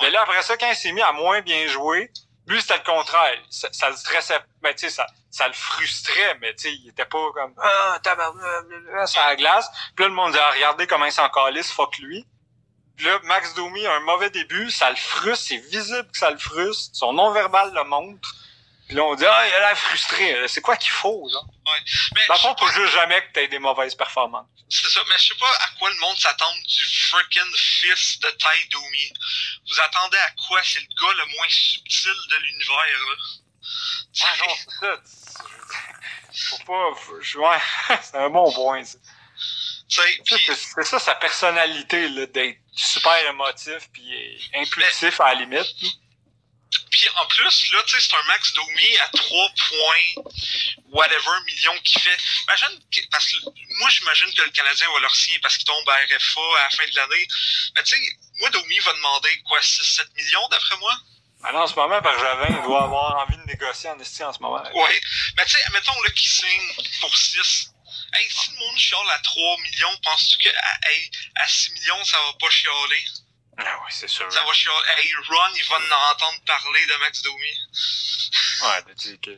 Mais là, après ça, quand il s'est mis à moins bien jouer, lui, c'était le contraire. Ça, ça le stressait. Ben, tu sais, ça, ça le frustrait, mais tu sais, il était pas comme Ah, tabarnak, ça la glace. Puis là, le monde dit ah, regardez comment il s'en calisse, fuck lui. Puis là, Max Domi a un mauvais début, ça le frustre, c'est visible que ça le frustre, son non-verbal le montre. Puis là, on dit Ah, il a l'air frustré. C'est quoi qu'il faut, là? Ouais. Mais Dans le fond, jamais que t'aies des mauvaises performances. C'est ça, mais je sais pas à quoi le monde s'attend du freaking fils de Ty Domi. Vous attendez à quoi? C'est le gars le moins subtil de l'univers, là. Ah non, c'est ça faut pas. Faut, ouais, c'est un bon point, ça. C'est ça sa personnalité, là, d'être super émotif puis impulsif à la limite. Puis en plus, là, tu sais, c'est un max Domi à 3 points, whatever, millions qu'il fait. Imagine, parce que moi, j'imagine que le Canadien va leur signer parce qu'il tombe à RFA à la fin de l'année. Mais tu sais, moi, Domi va demander quoi, 6-7 millions d'après moi? Ah non, en ce moment, Bergevin, il doit avoir envie de négocier en esti en ce moment. Oui. Mais tu sais, mettons là qu'il signe pour 6. Hey, si le monde chiale à 3 millions, penses-tu à 6 millions, ça va pas chialer? Ah oui, c'est sûr. Ça va chialer. Hey, Ron, il va en entendre parler de Max Domi. Ouais, tu que.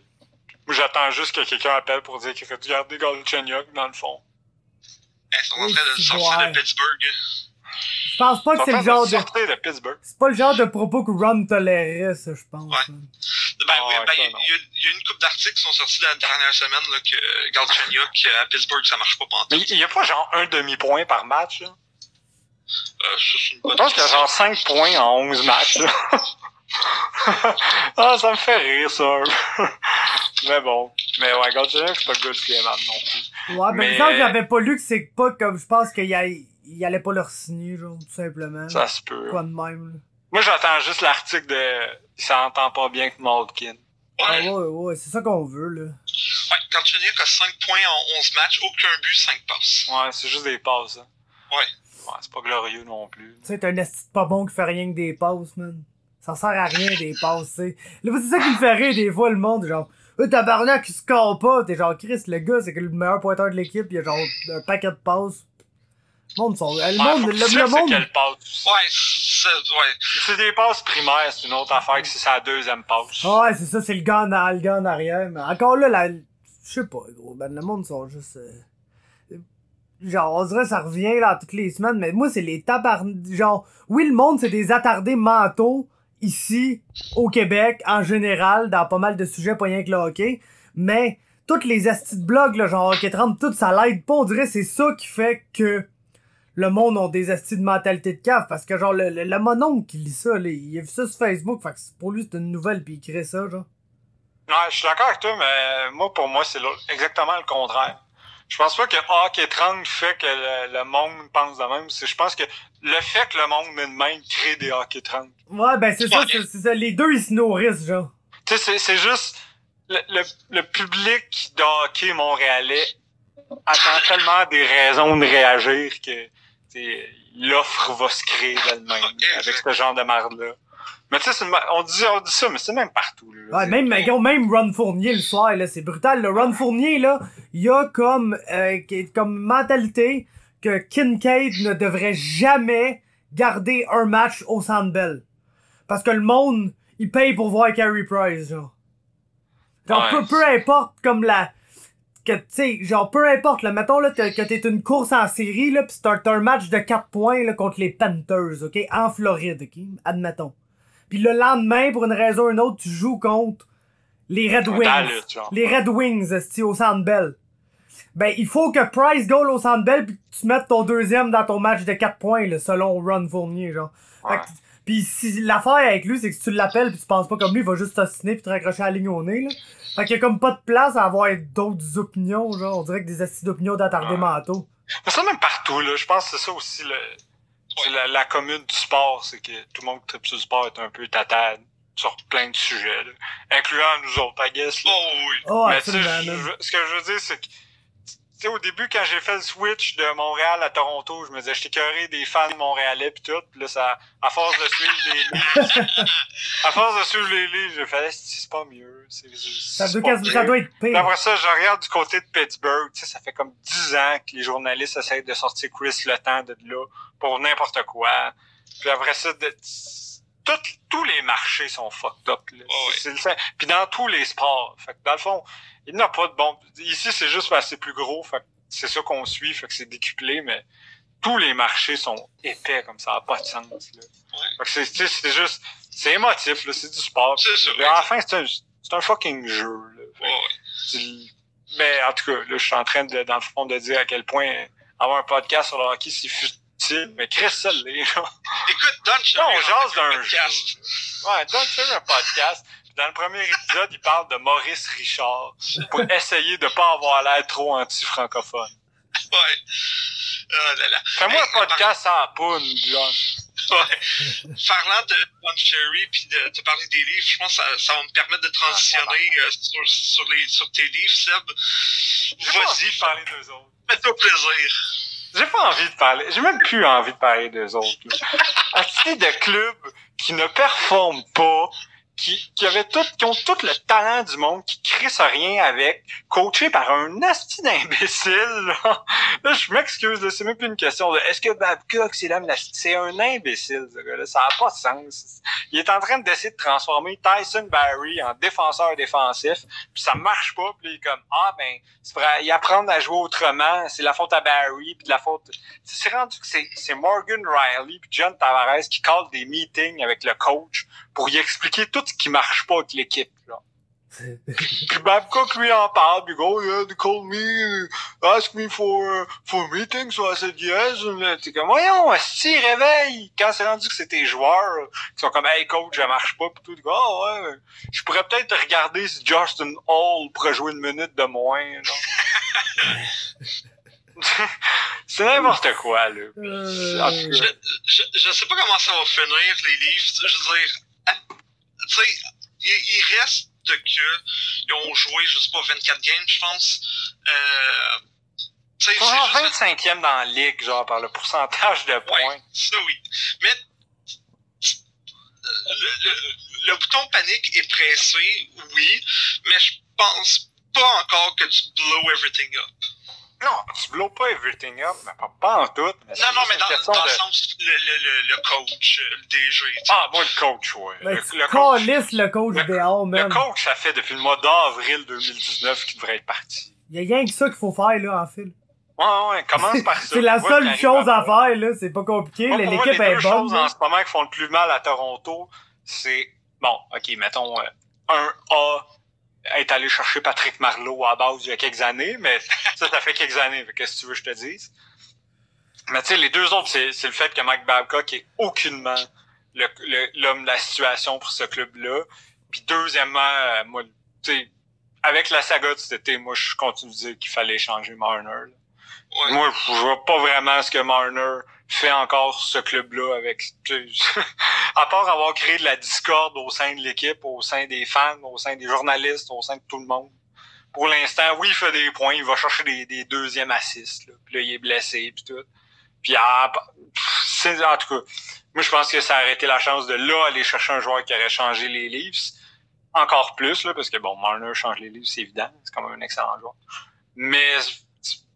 Moi, j'attends juste que quelqu'un appelle pour dire qu'il faut garder Galchenyuk, dans le fond. Ils sont en train de sortir de Pittsburgh. Je pense pas que c'est le genre de. de c'est pas le genre de propos que Ron tolérait, ça, je pense. Ouais. Ben, oui, ben, il y, a une couple d'articles qui sont sortis la dernière semaine, là, que Galchenyuk, à Pittsburgh, ça marche pas pendant Mais il y a pas genre un demi-point par match, là? Euh, Je pense qu'il y a genre 5 points en 11 matchs, là. ah, ça me fait rire, ça. mais bon. Mais ouais, Galchenyuk, c'est pas good game non plus. Ouais, mais, mais... j'avais pas lu que c'est pas comme, je pense qu'il y a il allait pas leur signer, genre, tout simplement. Ça se peut. Quoi de même, Moi, j'attends juste l'article de il s'entend pas bien que Malkin. Ah ouais, ouais, c'est ça qu'on veut, là. Ouais, quand tu dis que 5 points en 11 matchs, aucun but, 5 passes. Ouais, c'est juste des passes, hein. Ouais. Ouais, c'est pas glorieux non plus. Tu sais, t'es un esti pas bon qui fait rien que des passes, man. Ça sert à rien des passes, tu sais. Là, c'est ça qui me fait rire des fois, le monde, genre. Euh, tabarnak, il score pas. T'es genre, Chris, le gars, c'est que le meilleur pointeur de l'équipe, il a genre un paquet de passes. Le monde, sont... le monde, le, le monde. Ouais, c'est, ouais. c'est des passes primaires, c'est une autre affaire que c'est sa deuxième passe. Ouais, c'est ça, c'est le gars, en, le gars en arrière. Mais encore là, la... je sais pas, gros. Ben, le monde sont juste. Euh... Genre, on dirait ça revient là toutes les semaines, mais moi, c'est les tabarn... Genre, oui, le monde, c'est des attardés mentaux ici, au Québec, en général, dans pas mal de sujets, pas rien que le hockey. Mais toutes les astis de blogs, là, genre Hockey 30, tout ça l'aide pas. On dirait c'est ça qui fait que le monde ont des astuces de mentalité de cave parce que genre le, le, le qui lit ça, il a vu ça sur Facebook, fait que pour lui c'est une nouvelle puis il crée ça, genre. Ouais, je suis d'accord avec toi, mais moi pour moi c'est exactement le contraire. Je pense pas que Hockey 30 fait que le, monde pense de même. Je pense que le fait que le monde met de même crée des Hockey 30. Ouais, ben c'est ça, c'est ça. Les deux ils se nourrissent, genre. Tu sais, c'est juste le, le, le public de hockey montréalais attend tellement des raisons de réagir que l'offre va se créer d'elle-même avec ce genre de marde-là. Mais tu sais, on dit, on dit ça, mais c'est même partout. Là. Ouais, même, même Ron Fournier le soir, là, c'est brutal. Le Ron Fournier, là, il y a comme, euh, comme mentalité que Kincaid ne devrait jamais garder un match au Sandbell. Parce que le monde, il paye pour voir Carey Price, genre. Genre, peu, peu importe comme la, que tu sais genre peu importe là mettons là que t'es une course en série là pis c'est un, match de 4 points là contre les Panthers ok? En Floride ok? Admettons puis le lendemain pour une raison ou une autre tu joues contre les Red Wings. les Red Wings au Sandbell ben il faut que Price goal au Sandbell puis tu mettes ton deuxième dans ton match de 4 points là, selon Ron Fournier genre. Puis si l'affaire avec lui c'est que si tu l'appelles puis tu penses pas comme lui il va juste t'assiner puis te raccrocher à la ligne au nez là. Fait qu'il y a comme pas de place à avoir d'autres opinions, genre, on dirait que des astuces d'opinion d'attardés mentaux. Mais ça, même partout, là. Je pense que c'est ça aussi, le, la, commune du sport, c'est que tout le monde qui tripe sur le sport est un peu tatade sur plein de sujets, là. incluant nous autres, I guess. Oh oui. Oh, Mais ce que je veux dire, c'est que sais, au début, quand j'ai fait le switch de Montréal à Toronto, je me disais, j'étais curé des fans montréalais pis tout. Pis là, ça, à force de suivre les livres, à force de suivre les livres, j'ai fait, c'est pas mieux. ça, doit, ça doit être pire. Après ça, je regarde du côté de Pittsburgh. Tu sais, ça fait comme dix ans que les journalistes essayent de sortir Chris le temps de là pour n'importe quoi. Puis après ça, de, tous les marchés sont fucked up. Là. Oh, Puis dans tous les sports. Fait que dans le fond, il n'y a pas de bon. Ici, c'est juste parce que c'est plus gros. Fait c'est ça qu'on suit, fait que c'est décuplé, mais tous les marchés sont épais comme ça, n'a pas de sens. Là. Fait que c'est, juste. C'est émotif, là, c'est du sport. C'est enfin, c'est un, c'est un fucking jeu. Là. mais en tout cas, là, je suis en train de, dans le fond, de dire à quel point avoir un podcast sur le hockey, c'est Mais Chris, ça l'est, Écoute, Don on jase d'un jeu. Ouais, Don un podcast. Dans le premier épisode, il parle de Maurice Richard pour essayer de pas avoir l'air trop anti-francophone. Ouais. Oh là là. Fais-moi un podcast sans poune, John. Ouais. Parlant de Bon Cherry puis de te parler des livres, je pense que ça, ça va me permettre de transitionner ah, euh, sur, sur, les, sur tes livres, Seb. De parler d'eux autres. Fais-toi plaisir. J'ai pas envie de parler. J'ai même plus envie de parler d'eux autres. Assez de clubs qui ne performent pas, qui, qui avait tout, qui ont tout le talent du monde, qui crissent rien avec, coaché par un asti d'imbécile, là. je m'excuse, c'est même plus une question de est-ce que Babcock, c'est l'homme c'est un imbécile, ce gars-là? Ça n'a pas de sens. Il est en train d'essayer de transformer Tyson Barry en défenseur défensif, puis ça marche pas, puis il est comme, ah, ben, c'est y apprendre à jouer autrement, c'est la faute à Barry, puis la faute, c'est rendu que c'est Morgan Riley puis John Tavares qui callent des meetings avec le coach pour y expliquer tout ce qui marche pas avec l'équipe, là. puis Babcock lui en parle, puis go, yeah, they call me, ask me for, for meeting, so I said yes. T'es comme, voyons, si réveille! Quand c'est rendu que c'est tes joueurs, qui sont comme, hey coach, ça marche pas, pis tout, go, oh, ouais, je pourrais peut-être regarder si Justin Hall pourrait jouer une minute de moins, là. c'est n'importe quoi, là. Euh... Je, je, je sais pas comment ça va finir, les livres. Je veux dire, tu sais, il, il, reste que ils ont joué, je sais pas, 24 games, je pense. Euh, ils sont 25e dans la ligue, genre, par le pourcentage de points. Ouais, ça oui. Mais le, le, le, bouton panique est pressé, oui, mais je pense pas encore que tu blow everything up. Non, tu blows pas everything up, mais pas, pas en tout. Mais non, non, mais dans, dans le sens, le, le, le, coach, le DG. Ah, moi, le coach, ouais. le, le coach, le coach idéal, man. Le coach, ça fait depuis le mois d'avril 2019 qu'il devrait être parti. Il y a rien que ça qu'il faut faire, là, en fil. Ouais, ouais, commence par ça. c'est la seule chose à faire, là. C'est pas compliqué. L'équipe est bonne. Les deux choses en ce moment qui font le plus mal à Toronto, c'est, bon, ok, mettons, euh, un A être allé chercher Patrick Marleau à base il y a quelques années, mais ça, ça fait quelques années. Qu'est-ce que tu veux que je te dise? Mais tu sais, les deux autres, c'est, le fait que Mike Babcock est aucunement l'homme de la situation pour ce club-là. Puis deuxièmement, euh, moi, tu sais, avec la saga de cet été, moi, je continue de dire qu'il fallait changer Marner. Moi, je vois pas vraiment ce que Marner fait encore ce club-là avec à part avoir créé de la discorde au sein de l'équipe, au sein des fans, au sein des journalistes, au sein de tout le monde. Pour l'instant, oui, il fait des points, il va chercher des, des deuxièmes assists, là. puis là, il est blessé, puis tout. Puis ah, en tout cas, moi je pense que ça a arrêté la chance de là aller chercher un joueur qui aurait changé les Leafs encore plus, là, parce que bon, Marner change les Leafs, c'est évident, c'est quand même un excellent joueur. Mais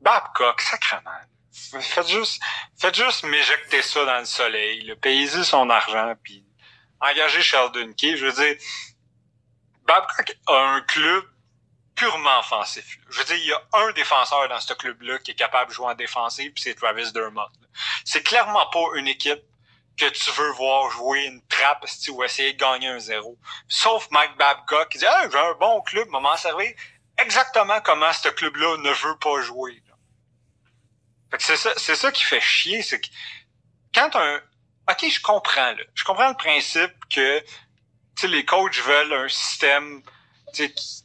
Babcock, sacrément. Faites juste, faites juste m'éjecter ça dans le soleil, le payer son argent, puis engager Sheldon Key. Je veux dire, Babcock a un club purement offensif. Je veux dire, il y a un défenseur dans ce club-là qui est capable de jouer en défensive, puis c'est Travis Dermott. C'est clairement pas une équipe que tu veux voir jouer une trappe ou essayer de gagner un zéro. Sauf Mike Babcock qui dit ah, j'ai un bon club, m'en servir exactement comment ce club-là ne veut pas jouer c'est ça, c'est ça qui fait chier, c'est que quand un, ok, je comprends là, je comprends le principe que, les coachs veulent un système,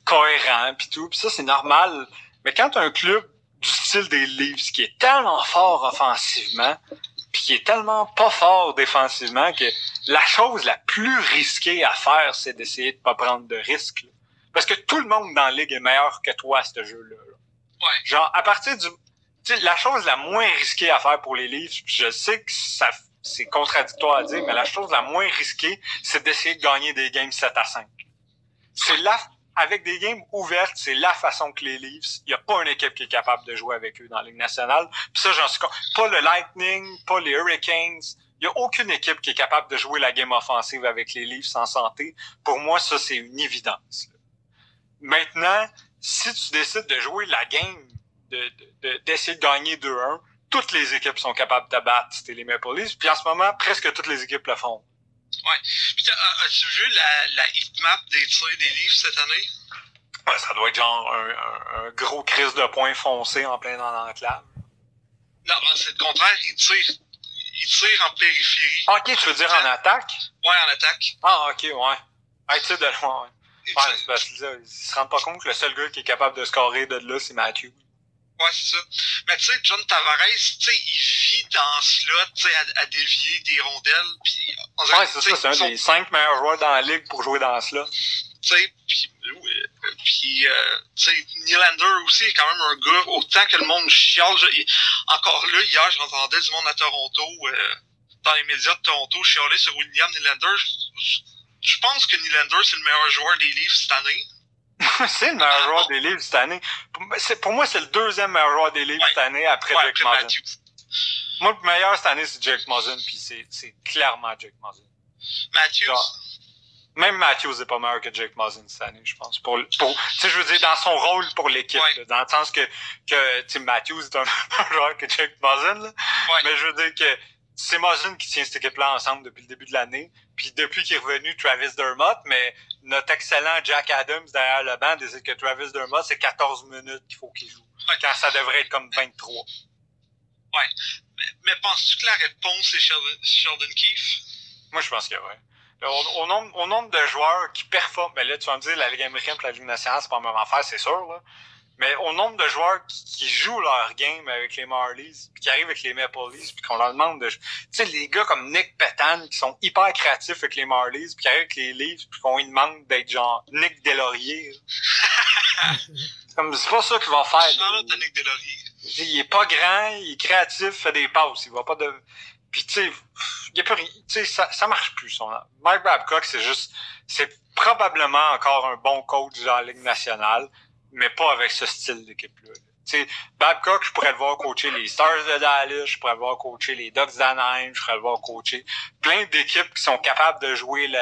cohérent puis tout, puis ça c'est normal. Mais quand un club du style des Leafs qui est tellement fort offensivement, puis qui est tellement pas fort défensivement que la chose la plus risquée à faire, c'est d'essayer de pas prendre de risques. Parce que tout le monde dans la ligue est meilleur que toi à ce jeu-là. Ouais. Genre, à partir du la chose la moins risquée à faire pour les livres, je sais que ça c'est contradictoire à dire, mais la chose la moins risquée, c'est d'essayer de gagner des games 7 à 5. C'est là, avec des games ouvertes, c'est la façon que les Leafs, il n'y a pas une équipe qui est capable de jouer avec eux dans la Ligue nationale. Puis ça, j'en suis Pas le Lightning, pas les Hurricanes. Il n'y a aucune équipe qui est capable de jouer la game offensive avec les Leafs en santé. Pour moi, ça, c'est une évidence. Maintenant, si tu décides de jouer la game d'essayer de, de, gagner 2-1. Toutes les équipes sont capables de battre, c'était les Maple Leafs. Puis en ce moment, presque toutes les équipes le font. Ouais. Puis as-tu vu la, la heatmap des tirs des Leafs cette année? Ouais, ça doit être genre un, un, gros crise de points foncé en plein dans l'enclave. Non, c'est le contraire, ils tirent, ils tirent en périphérie. Ah, ok, tu veux dire en attaque? Ouais, en attaque. Ah, ok, ouais. Ah, tu sais, de loin, ouais. Ouais, parce qu'ils se rendent pas compte que le seul gars qui est capable de scorer de là, c'est Matthew. Ouais, c'est ça. Mais tu sais, John Tavares, tu sais, il vit dans ce lot, tu sais, à, à, dévier des rondelles. Puis, ouais, c'est ça, c'est un des cinq meilleurs joueurs dans la ligue pour jouer dans ce lot. Tu sais, puis, puis euh, tu sais, Nylander aussi est quand même un gars, autant que le monde chiale. encore là, hier, j'entendais du monde à Toronto, euh, dans les médias de Toronto, chialer sur William Nylander. Je pense que Nylander, c'est le meilleur joueur des livres cette année. c'est le meilleur joueur des livres cette année. Pour moi, c'est le deuxième meilleur joueur des livres cette année après Jake Muzzin. Moi, le meilleur cette année, c'est Jake Muzzin, puis c'est clairement Jake Muzzin. Matthews. même Matthews n'est pas meilleur que Jake Muzzin cette année, je pense. Pour, pour, je veux dire, dans son rôle pour l'équipe, dans le sens que, que Matthews est un meilleur joueur que Jake Muzzin. Mais je veux dire que c'est Muzzin qui tient cette équipe-là ensemble depuis le début de l'année. Puis depuis qu'il est revenu, Travis Dermott, mais notre excellent Jack Adams derrière le banc dit que Travis Dermott, c'est 14 minutes qu'il faut qu'il joue. Quand ça devrait être comme 23. Ouais. Mais, mais penses-tu que la réponse c'est Sheldon, Keefe? Moi, je pense que oui. Au, nombre, au nombre de joueurs qui performent, ben là, tu vas me dire, la Ligue américaine et la Ligue nationale, c'est pas la même affaire, c'est sûr, là. Mais au nombre de joueurs qui, jouent leur game avec les Marlies, puis qui arrivent avec les Maple Leafs, puis qu'on leur demande de... Tu sais, les gars comme Nick Petan, qui sont hyper créatifs avec les Marlies, puis qui arrivent avec les Leafs, puis qu'on lui demande d'être genre Nick Delaurier. comme, c'est pas ça qu'il va faire. Nick Delaurier. Il est pas grand, il est créatif, fait des passes, il va pas de... Puis tu sais, il y a plus rien. Tu sais, ça, ça marche plus. Son... Mike Babcock, c'est juste... C'est probablement encore un bon coach dans la Ligue nationale mais pas avec ce style d'équipe-là. sais, Babcock, je pourrais le voir coacher les Stars de Dallas, je pourrais le voir coacher les Ducks d'Anaheim, je pourrais le voir coacher plein d'équipes qui sont capables de jouer le,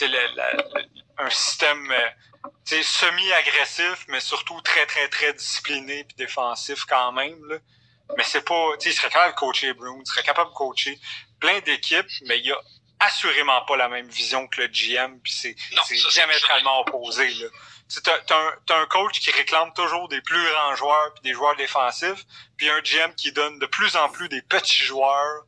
le, un système euh, semi-agressif, mais surtout très, très, très discipliné puis défensif quand même. Là. Mais c'est pas. Il serait capable de coacher Brown, il serait capable de coacher plein d'équipes, mais il y a assurément pas la même vision que le GM, puis c'est diamétralement opposé. Là t'as un, un coach qui réclame toujours des plus grands joueurs puis des joueurs défensifs, puis un GM qui donne de plus en plus des petits joueurs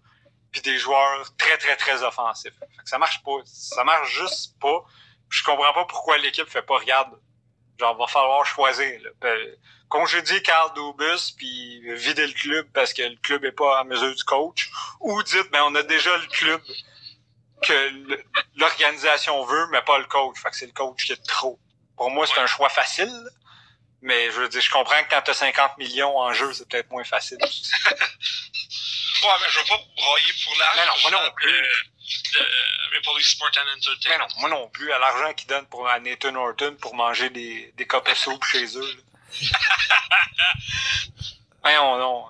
puis des joueurs très très très offensifs. ça marche pas, ça marche juste pas. Je comprends pas pourquoi l'équipe fait pas regarde. Genre, va falloir choisir. Là. Congédier Carl Dubus puis vider le club parce que le club est pas à mesure du coach. Ou dites, ben on a déjà le club que l'organisation veut, mais pas le coach. Fait que c'est le coach qui est trop. Pour moi, c'est un choix facile. Mais je veux dire, je comprends que quand t'as 50 millions en jeu, c'est peut-être moins facile. Ouais, mais je veux pas broyer pour l'argent. Mais non, moi non plus. Maple Leaf Sport and Mais Entertainment. non, moi non plus. À l'argent qu'ils donnent pour à Nathan Horton pour manger des, des copes soupe chez eux. Mais non, non.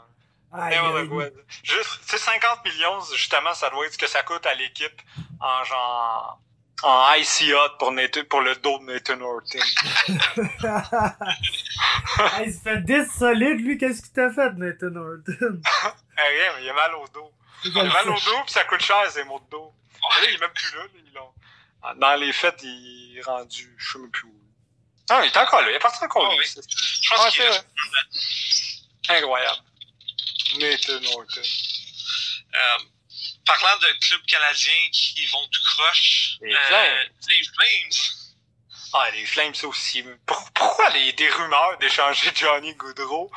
Aïe, N'importe aïe. quoi. Juste, tu sais, 50 millions, justement, ça doit être ce que ça coûte à l'équipe en genre, en IC hot pour, Nathan, pour le dos de Nathan Horton. Hey, il se fait 10 solide, lui. Qu'est-ce qu'il t'a fait, Nathan Horton? Eh, rien, mais il a mal au dos. Il a mal au dos, puis ça coûte cher, ces mots de dos. Là, il est même plus là, là, ils l'ont- Dans les fêtes, il est rendu, je sais même plus où. Ah, il est encore là, il est parti encore là. Oh, oui. Je pense Ouais, qu'il vrai. Incroyable. Nathan Horton. Euh, parlant de clubs canadiens qui vont tout croche, Les euh, Flames. les Flames. Ah, les Flames, aussi. Pour- pourquoi les, des rumeurs d'échanger Johnny Goudreau?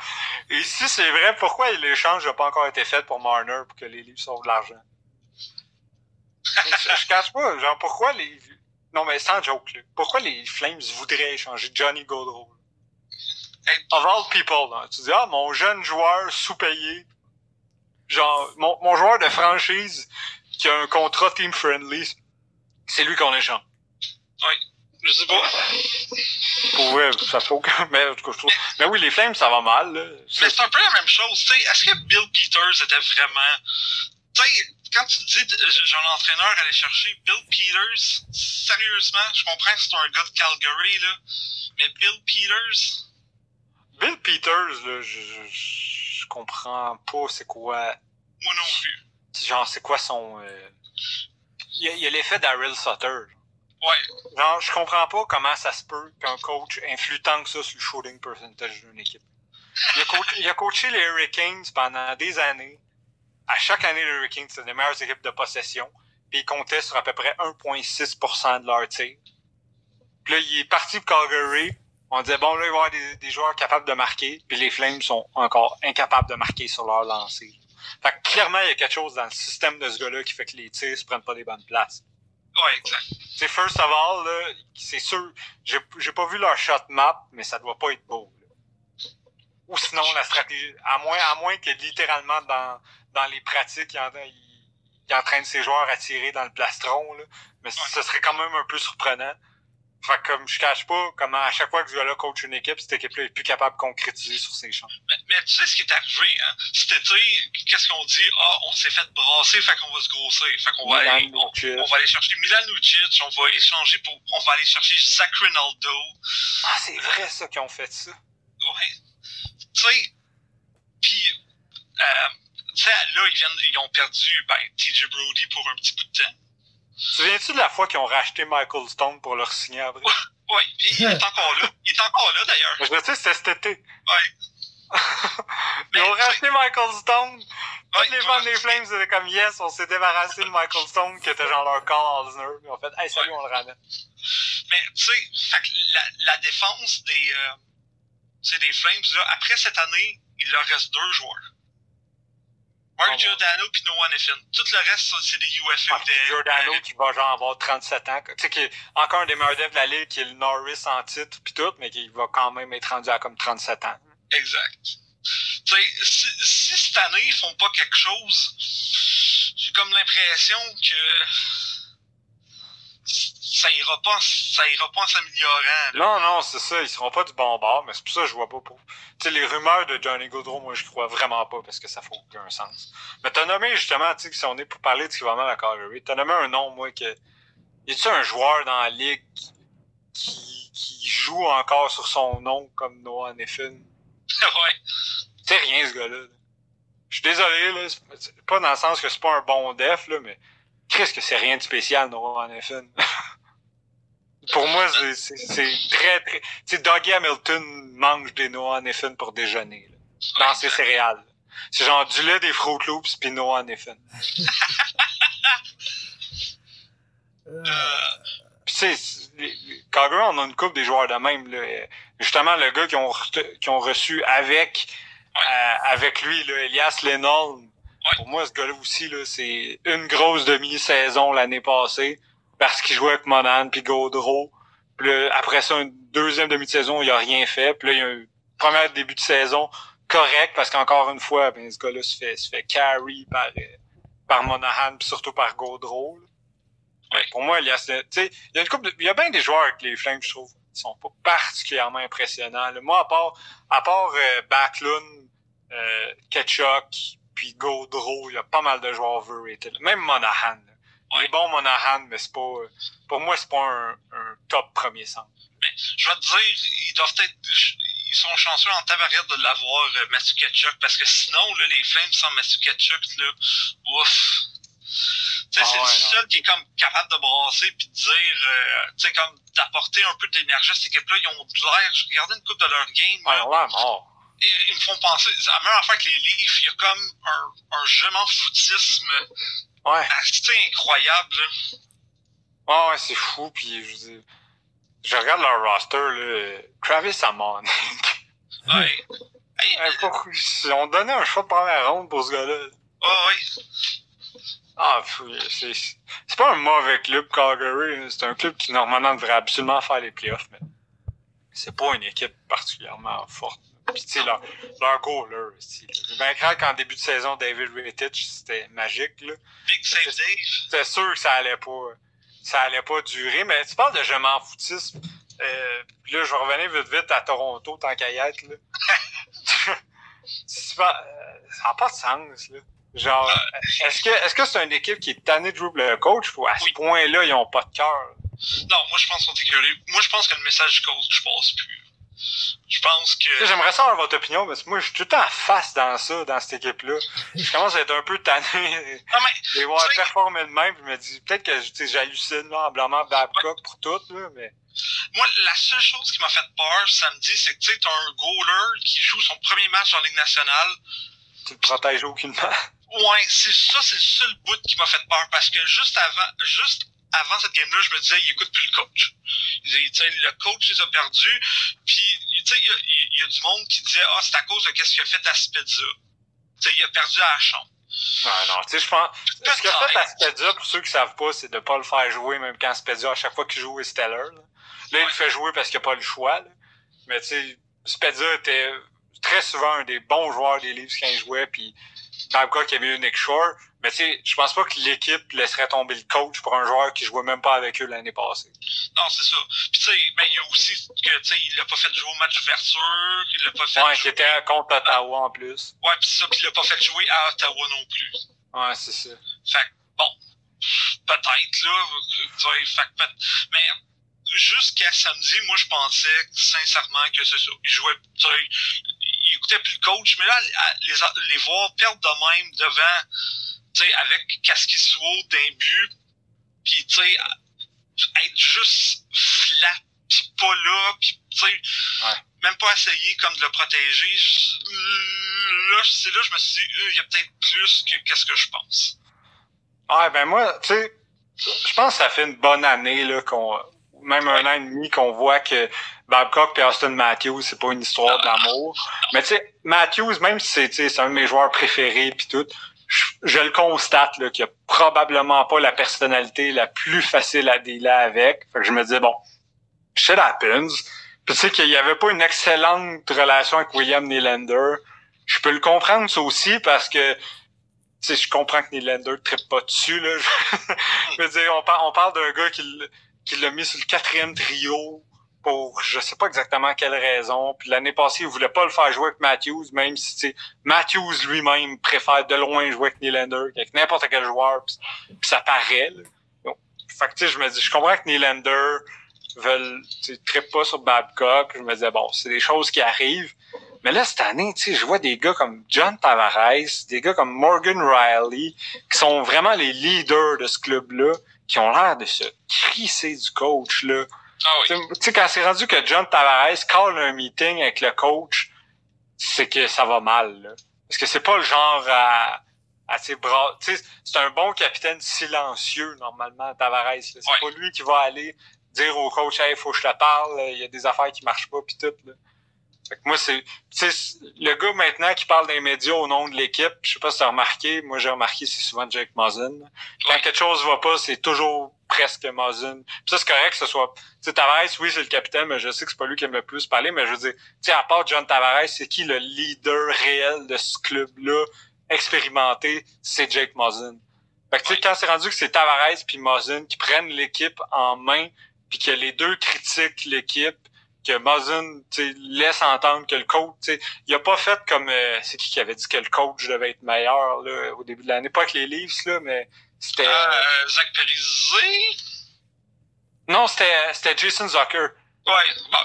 Et si c'est vrai, pourquoi l'échange n'a pas encore été fait pour Marner pour que les Leafs sauvent de l'argent? je, je cache pas, genre, pourquoi les... Non, mais sans joke, là. Pourquoi les Flames voudraient échanger Johnny? Hey. Of all people, là. Tu dis, ah, mon jeune joueur sous-payé, genre, mon, mon joueur de franchise qui a un contrat team-friendly, c'est lui qu'on échange. Je sais pas. Pour vrai, ça fait aucun... Mais, en tout cas, je trouve... mais oui, les Flames, ça va mal, là. Mais c'est un peu la même chose, tu sais. Est-ce que Bill Peters était vraiment. Tu sais, quand tu dis j'ai un entraîneur à aller chercher Bill Peters, sérieusement, je comprends que c'est un gars de Calgary, là. Mais Bill Peters, Bill Peters, là, je, je, je comprends pas c'est quoi... moi non plus. Genre, c'est quoi son... euh, Il y a, l'effet Daryl Sutter. Ouais. Genre, je comprends pas comment ça se peut qu'un coach influe tant que ça sur le shooting percentage d'une équipe. Il a, coach- il a coaché les Hurricanes pendant des années. À chaque année, les Hurricanes, c'était les meilleures équipes de possession. Puis il comptait sur à peu près 1,6% de leur tir. Puis là, il est parti pour Calgary. On disait, bon, là, il va y avoir des, des joueurs capables de marquer. Puis les Flames sont encore incapables de marquer sur leur lancer. Fait que clairement, il y a quelque chose dans le système de ce gars-là qui fait que les tirs se prennent pas des bonnes places. Ouais, exact. C'est first of all, là, c'est sûr, j'ai, j'ai pas vu leur shot map, mais ça doit pas être beau. là. Ou sinon, la stratégie, à moins, à moins que littéralement dans, dans les pratiques, il, en, il, il entraîne ses joueurs à tirer dans le plastron, là. Mais ce serait quand même un peu surprenant. Fait que comme je cache pas comment à chaque fois que ce gars-là coach une équipe, cette équipe-là est plus capable de concrétiser sur ses champs. Mais, mais tu sais ce qui est arrivé, hein? Cet été, qu'est-ce qu'on dit? Ah, on s'est fait brasser, fait qu'on va se grossir. Fait qu'on va, aller, on, va aller chercher Milan Lucic, on va échanger pour, on va aller chercher Zach Rinaldo. Ah, c'est vrai ça qu'ils ont fait ça. Ouais. Tu sais, puis, euh, tu sais, là, ils viennent, ils ont perdu, ben, TJ Brody pour un petit bout de temps. Souviens-tu de la fois qu'ils ont racheté Michael Stone pour leur signer après? Puis il est encore là. Il est encore là, d'ailleurs. Je me dis, c'était cet été. Ouais. Ils ont Mais, racheté Michael Stone. Ouais, les fans des Flames étaient comme yes, on s'est débarrassé de Michael Stone qui était genre leur Carl Osner. Ils ont fait hey salut, on le ramène. Mais tu sais, la, la défense des, euh, sais, des Flames, là, après cette année, il leur reste deux joueurs. Mark Oh, Giordano puis Noah Neffin. Tout le reste, c'est des UFA. Ah, des- Giordano des- qui va genre avoir 37 ans. Tu sais, qui est encore un des meilleurs devs de la ligue, qui est le Norris en titre pis tout, mais qui va quand même être rendu à comme 37 ans. Exact. Tu sais, si, si cette année, ils font pas quelque chose, j'ai comme l'impression que ça ira pas, ça ira pas en s'améliorant. Non, non, c'est ça, ils seront pas du bon bord, mais c'est pour ça que je vois pas pour. Tu sais, les rumeurs de Johnny Gaudreau, moi, je crois vraiment pas parce que ça fait aucun sens. Mais t'as nommé justement, tu sais, si on est pour parler de ce qui va mal à Calgary, t'as nommé un nom, moi, que. Y a-tu un joueur dans la ligue qui, qui joue encore sur son nom comme Noah Neffin? ouais. Sais, rien, ce gars-là. là. Je suis désolé, là. c'est- c'est Pas dans le sens que c'est pas un bon def, là, mais. Qu'est-ce que c'est rien de spécial, Noah Neffin? Pour moi, c'est- c'est c'est très, très. Tu sais, Dougie Hamilton mange des Noah Neffin pour déjeuner, là, dans ses céréales. C'est genre du lait, des Fruit Loops, pis Noah Neffin. Euh, Euh, Pis tu sais, Calgary, on a une coupe des joueurs de même, là. Justement le gars qui ont, qui ont reçu avec euh, avec lui, là, Elias Lennon. Pour moi, ce gars-là aussi, là, c'est une grosse demi-saison l'année passée parce qu'il jouait avec Monan puis Gaudreau. Puis après ça, une deuxième demi-saison, il a rien fait. Puis là, il y a un premier début de saison correct parce qu'encore une fois, ben, ce gars-là se fait, se fait carry par, euh, par Monahan puis surtout par Gaudreau. Pour moi, il y a, il y a une couple il y a bien des joueurs avec les Flames, je trouve, qui sont pas particulièrement impressionnants. Moi, à part, à part euh, Backlund, euh, Ketchuk, puis Gaudreau, il y a pas mal de joueurs overrated. Même Monahan. Il est bon Monahan, mais c'est pas, pour moi, c'est pas un, un, top premier centre. Mais je vais te dire, ils doivent être, ils sont chanceux en tabarette de l'avoir, euh, Matthew Ketchuk, parce que sinon, là, les Flames sans Matthew Ketchuk, là, ouf. Ah c'est le seul qui est comme capable de brasser puis de dire, euh, tu sais, comme d'apporter un peu d'énergie à cette équipe-là. Ils ont l'air, je regardais une coupe de leur game. Ouais, là, mort. Et, ils me font penser, c'est la même affaire que les Leafs, il y a comme un, un je m'en foutisme ouais. assez incroyable. Là. ouais, c'est fou, puis je, je regarde leur roster, là, Travis Amon. ouais. Hey, euh, on donnait un choix de première ronde pour ce gars-là. Oh, oui. Ah, c'est, c'est pas un mauvais club, Calgary. C'est un club qui, normalement, devrait absolument faire les playoffs, mais c'est pas une équipe particulièrement forte. Puis, tu sais, leur, leur goaler, j'ai bien craint qu'en début de saison, David Rittich, c'était magique, là. Big save Dave. C'était sûr que ça allait pas, ça allait pas durer, mais tu parles de je m'en foutisme. Euh, puis là, je vais revenir vite vite à Toronto, tant qu'à y être, là. euh, ça n'a pas de sens, là. Genre, est-ce que est-ce que c'est une équipe qui est tannée de jouer le coach ou à ce point-là, ils ont pas de cœur? Non, moi je pense sont écœurés. Moi je pense que le message du coach passe plus. Je pense que. J'aimerais savoir votre opinion, parce que moi je suis tout le temps face dans ça, dans cette équipe-là. Je commence à être un peu tanné. Non, mais. Les voir performer de même, je me dis peut-être que j'hallucine là, en blâmant Babcock pour tout, là, mais. Moi, la seule chose qui m'a fait peur samedi, c'est que tu sais, t'as un goaler qui joue son premier match en Ligue nationale. Tu le protèges aucunement. Ouais, c'est ça, c'est le seul bout qui m'a fait peur parce que juste avant, juste avant cette game-là, je me disais, il écoute plus le coach. Il, disait, le coach les a perdus. Puis, tu sais, il, y, a du monde qui disait, ah, c'est à cause de qu'est-ce qu'il a fait à Spezza. Tu sais, il a perdu à la chambre. Non, non, tu sais, je pense. Ce qu'il a fait à Spezza, pour ceux qui savent pas, c'est de pas le faire jouer, même quand Spezza, à chaque fois qu'il joue, est stellar. Là, là il le fait jouer parce qu'il a pas le choix. Là. Mais tu sais, Spezza était très souvent un des bons joueurs des livres quand il jouait, puis Babcock a eu Nick Shore, mais tu sais, je pense pas que l'équipe laisserait tomber le coach pour un joueur qui jouait même pas avec eux l'année passée. Non, c'est ça. Puis tu sais, ben, il y a aussi que tu sais, il l'a pas fait jouer au match d'ouverture, il l'a pas fait Ouais, qui était contre Ottawa en plus. Ouais, puis ça, puis il l'a pas fait jouer à Ottawa non plus. Ouais, c'est ça. Fait bon, peut-être là, tu sais, fait mais jusqu'à samedi, moi je pensais sincèrement que c'est ça. Il jouait, tu sais, il écoutait plus le coach, mais là, les, les voir perdre de même devant, tu sais, avec qu'est-ce qui soit d'un but, puis tu sais, être juste flat, puis pas là, puis tu sais, même pas essayer comme de le protéger. Là, c'est là je me suis dit, euh, il y a peut-être plus que qu'est-ce que je pense. Ouais, ben moi, tu sais, je pense que ça fait une bonne année là qu'on même un an et demi qu'on voit que Babcock et Austin Matthews, c'est pas une histoire d'amour. Mais tu sais, Matthews, même si c'est un de mes joueurs préférés puis tout, je, le constate qu'il a probablement pas la personnalité la plus facile à dealer avec. Fait que je me dis bon, shit happens. Puis tu sais qu'il y avait pas une excellente relation avec William Nylander. Je peux le comprendre ça aussi parce que tu sais, je comprends que Nylander ne trippe pas dessus. Là. je veux dire, on, on parle d'un gars qui qu'il l'a mis sur le quatrième trio pour je sais pas exactement quelle raison. Puis l'année passée, il voulait pas le faire jouer avec Matthews, même si Matthews lui-même préfère de loin jouer avec Nylander qu'avec n'importe quel joueur. Puis, ça paraît. Là. fait que je me dis, je comprends que Nylander veulent trippe pas sur Babcock. Je me disais bon, c'est des choses qui arrivent. Mais là, cette année, je vois des gars comme John Tavares, des gars comme Morgan Riley, qui sont vraiment les leaders de ce club-là qui ont l'air de se crisser du coach, là. Ah oui. Tu sais, quand c'est rendu que John Tavares call un meeting avec le coach, c'est que ça va mal, là. Parce que c'est pas le genre à, à ses bras. Tu sais, c'est un bon capitaine silencieux, normalement, Tavares. C'est pas lui qui va aller dire au coach, hey, faut que je te parle, il y a des affaires qui marchent pas, puis tout. Là. Fait que moi, c'est, le gars maintenant qui parle des médias au nom de l'équipe, je sais pas si t'as remarqué, moi j'ai remarqué, c'est souvent Jake Muzzin. Quand quelque chose va pas, c'est toujours presque. Puis ça, c'est correct que ce soit, tu Tavares, oui, c'est le capitaine, mais je sais que c'est pas lui qui aime le plus parler, mais je veux dire, tu à part John Tavares, c'est qui le leader réel de ce club-là, expérimenté, c'est Jake Muzzin. Fait que tu sais, quand c'est rendu que c'est Tavares puis Muzzin qui prennent l'équipe en main, puis que les deux critiquent l'équipe, que Muzzin laisse entendre que le coach, il a pas fait comme euh, c'est qui qui avait dit que le coach devait être meilleur là, au début de l'année, pas avec les livres là, mais c'était. Euh, Zach Perizé? Non, c'était c'était Jason Zucker. Ouais, bon,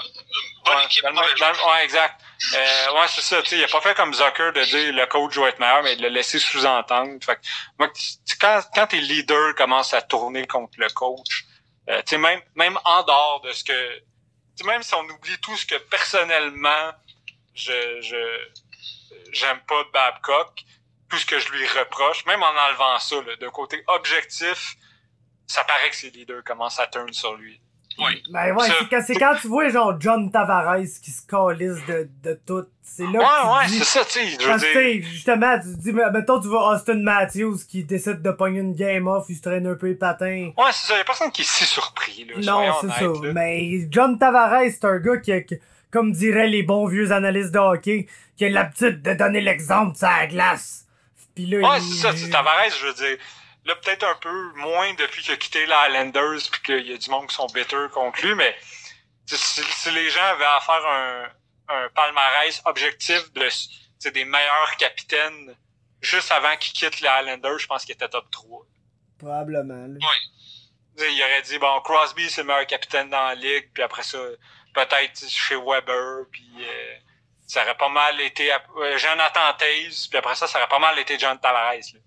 bonne ouais, équipe, ouais, exact. Euh, ouais, c'est ça. Il a pas fait comme Zucker de dire le coach doit être meilleur, mais de le laisser sous-entendre. Fait moi, quand, quand tes leaders commencent à tourner contre le coach, euh, même, même en dehors de ce que même si on oublie tout ce que personnellement je je j'aime pas de Babcock, tout ce que je lui reproche, même en enlevant ça, d'un côté objectif, ça paraît que ses leaders commencent à turn sur lui. Oui. Ben ouais, c'est quand, tu vois genre John Tavares qui se calisse de, de tout. C'est là ouais, que ouais, c'est ça, tu sais. Je veux dire... justement, tu dis, mettons, tu vois Austin Matthews qui décide de pogner une game off, il se traîne un peu les patins. Ouais, c'est ça, y'a personne qui est si surpris, là. Non, c'est ça. Mais John Tavares, c'est un gars qui, comme diraient les bons vieux analystes de hockey, qui a l'habitude de donner l'exemple sur la glace. Puis là, ouais, c'est ça, Tavares, je veux dire Là, peut-être un peu moins depuis qu'il a quitté les Highlanders puis qu'il y a du monde qui sont bitter contre lui, mais si, les gens avaient à faire un, un palmarès objectif de des meilleurs capitaines juste avant qu'ils quittent les Highlanders, je pense qu'il était top 3. Probablement. Oui. Il aurait dit, bon, Crosby, c'est le meilleur capitaine dans la ligue, puis après ça, peut-être chez Weber, puis euh, ça aurait pas mal été euh, Jonathan Taze, puis après ça, ça aurait pas mal été John Tavares. Là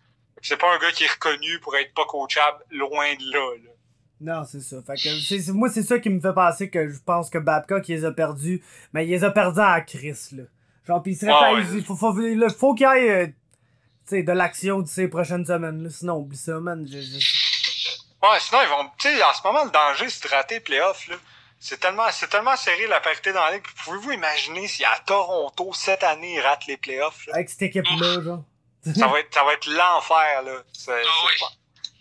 c'est pas un gars qui est reconnu pour être pas coachable, loin de là. là. Non, c'est ça. Fait que moi, c'est ça qui me fait penser que je pense que Babcock, il les a perdus. Mais il les a perdus à Chris, là. Genre, pis il serait ah, il faut, faut, faut qu'il y ait euh, de l'action de ces prochaines semaines. Là. Sinon, oublie ça, man. Je, Ouais, sinon, ils vont. Tu sais, en ce moment, le danger, c'est de rater les playoffs. Là. C'est tellement, c'est tellement serré la parité dans la ligue. Pouvez-vous imaginer si à Toronto, cette année, ils ratent les playoffs? Là? Avec cette équipe-là, genre? Ça va être, ça va être l'enfer, là. Ah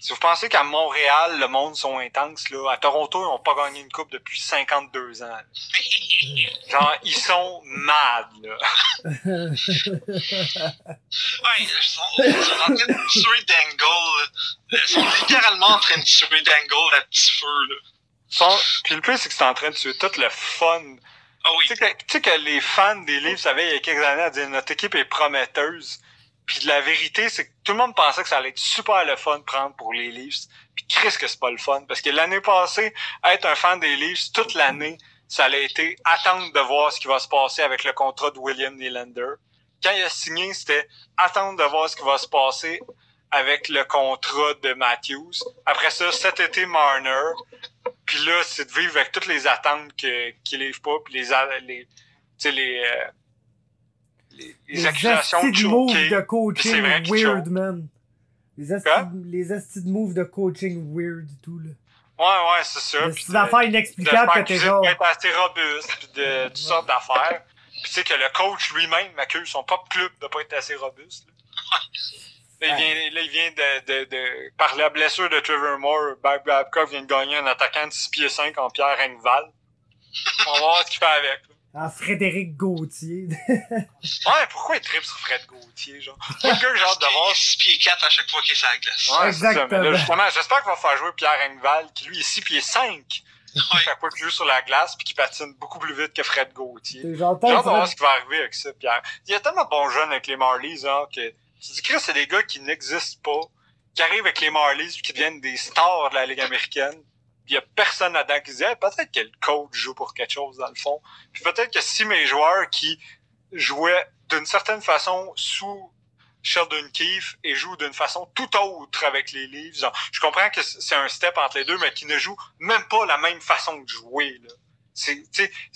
si vous pensez qu'à Montréal, le monde sont intenses, là, à Toronto, ils n'ont pas gagné une coupe depuis 52 ans. Genre, ils sont mad, là. ouais, ils sont, ils sont en train de tuer Dangle. Ils sont littéralement en train de tuer Dangle à petit feu, là. Sont... Puis le plus, c'est que c'est en train de tuer tout le fun. Ah oui. Tu sais que, que, les fans des livres savaient il y a quelques années à dire notre équipe est prometteuse. Puis la vérité, c'est que tout le monde pensait que ça allait être super le fun de prendre pour les Leafs. Puis Chris que c'est pas le fun. Parce que l'année passée, être un fan des Leafs toute l'année, ça allait été attendre de voir ce qui va se passer avec le contrat de William Nylander. Quand il a signé, c'était attendre de voir ce qui va se passer avec le contrat de Matthews. Après ça, cet été, Marner. Puis là, c'est de vivre avec toutes les attentes qu'il qu livre pas, puis les, les, les, euh, les, les, accusations de coaching weird, man. Les asti de moves de coaching weird et tout, là. Ouais, ouais, c'est ça. C'est des affaires inexplicables que t'es genre. être assez robuste, pis de toutes sortes d'affaires. Pis tu sais que le coach lui-même accuse son propre club de pas être assez robuste. Là, il vient, là, il vient de, de, de, par la blessure de Trevor Moore, Babcock vient de gagner un attaquant de 6 pieds 5 en Pierre Engval. On va voir ce qu'il fait avec. Ah, Frédéric Gauthier. ouais, pourquoi il tripe sur Fred Gauthier, genre? Moi, j'ai hâte de voir. 6 pieds 4 à chaque fois qu'il est sur la glace. Ouais, Exactement. là, justement, j'espère qu'il va faire jouer Pierre Engval, qui lui est 6 pieds 5. Ouais. Chaque fois qu'il joue sur la glace, puis qui patine beaucoup plus vite que Fred Gauthier. J'ai hâte de voir ce qui va arriver avec ça, Pierre. Il y a tellement de bons jeunes avec les Marlies, hein, que tu dis que c'est des gars qui n'existent pas, qui arrivent avec les Marlies, puis qui deviennent des stars de la Ligue américaine il y a personne là-dedans qui disait peut-être que le coach joue pour quelque chose dans le fond. Peut-être que si mes joueurs qui jouaient d'une certaine façon sous Sheldon Keefe et jouent d'une façon tout autre avec les livres. Je comprends que c'est un step entre les deux, mais qui ne jouent même pas la même façon de jouer.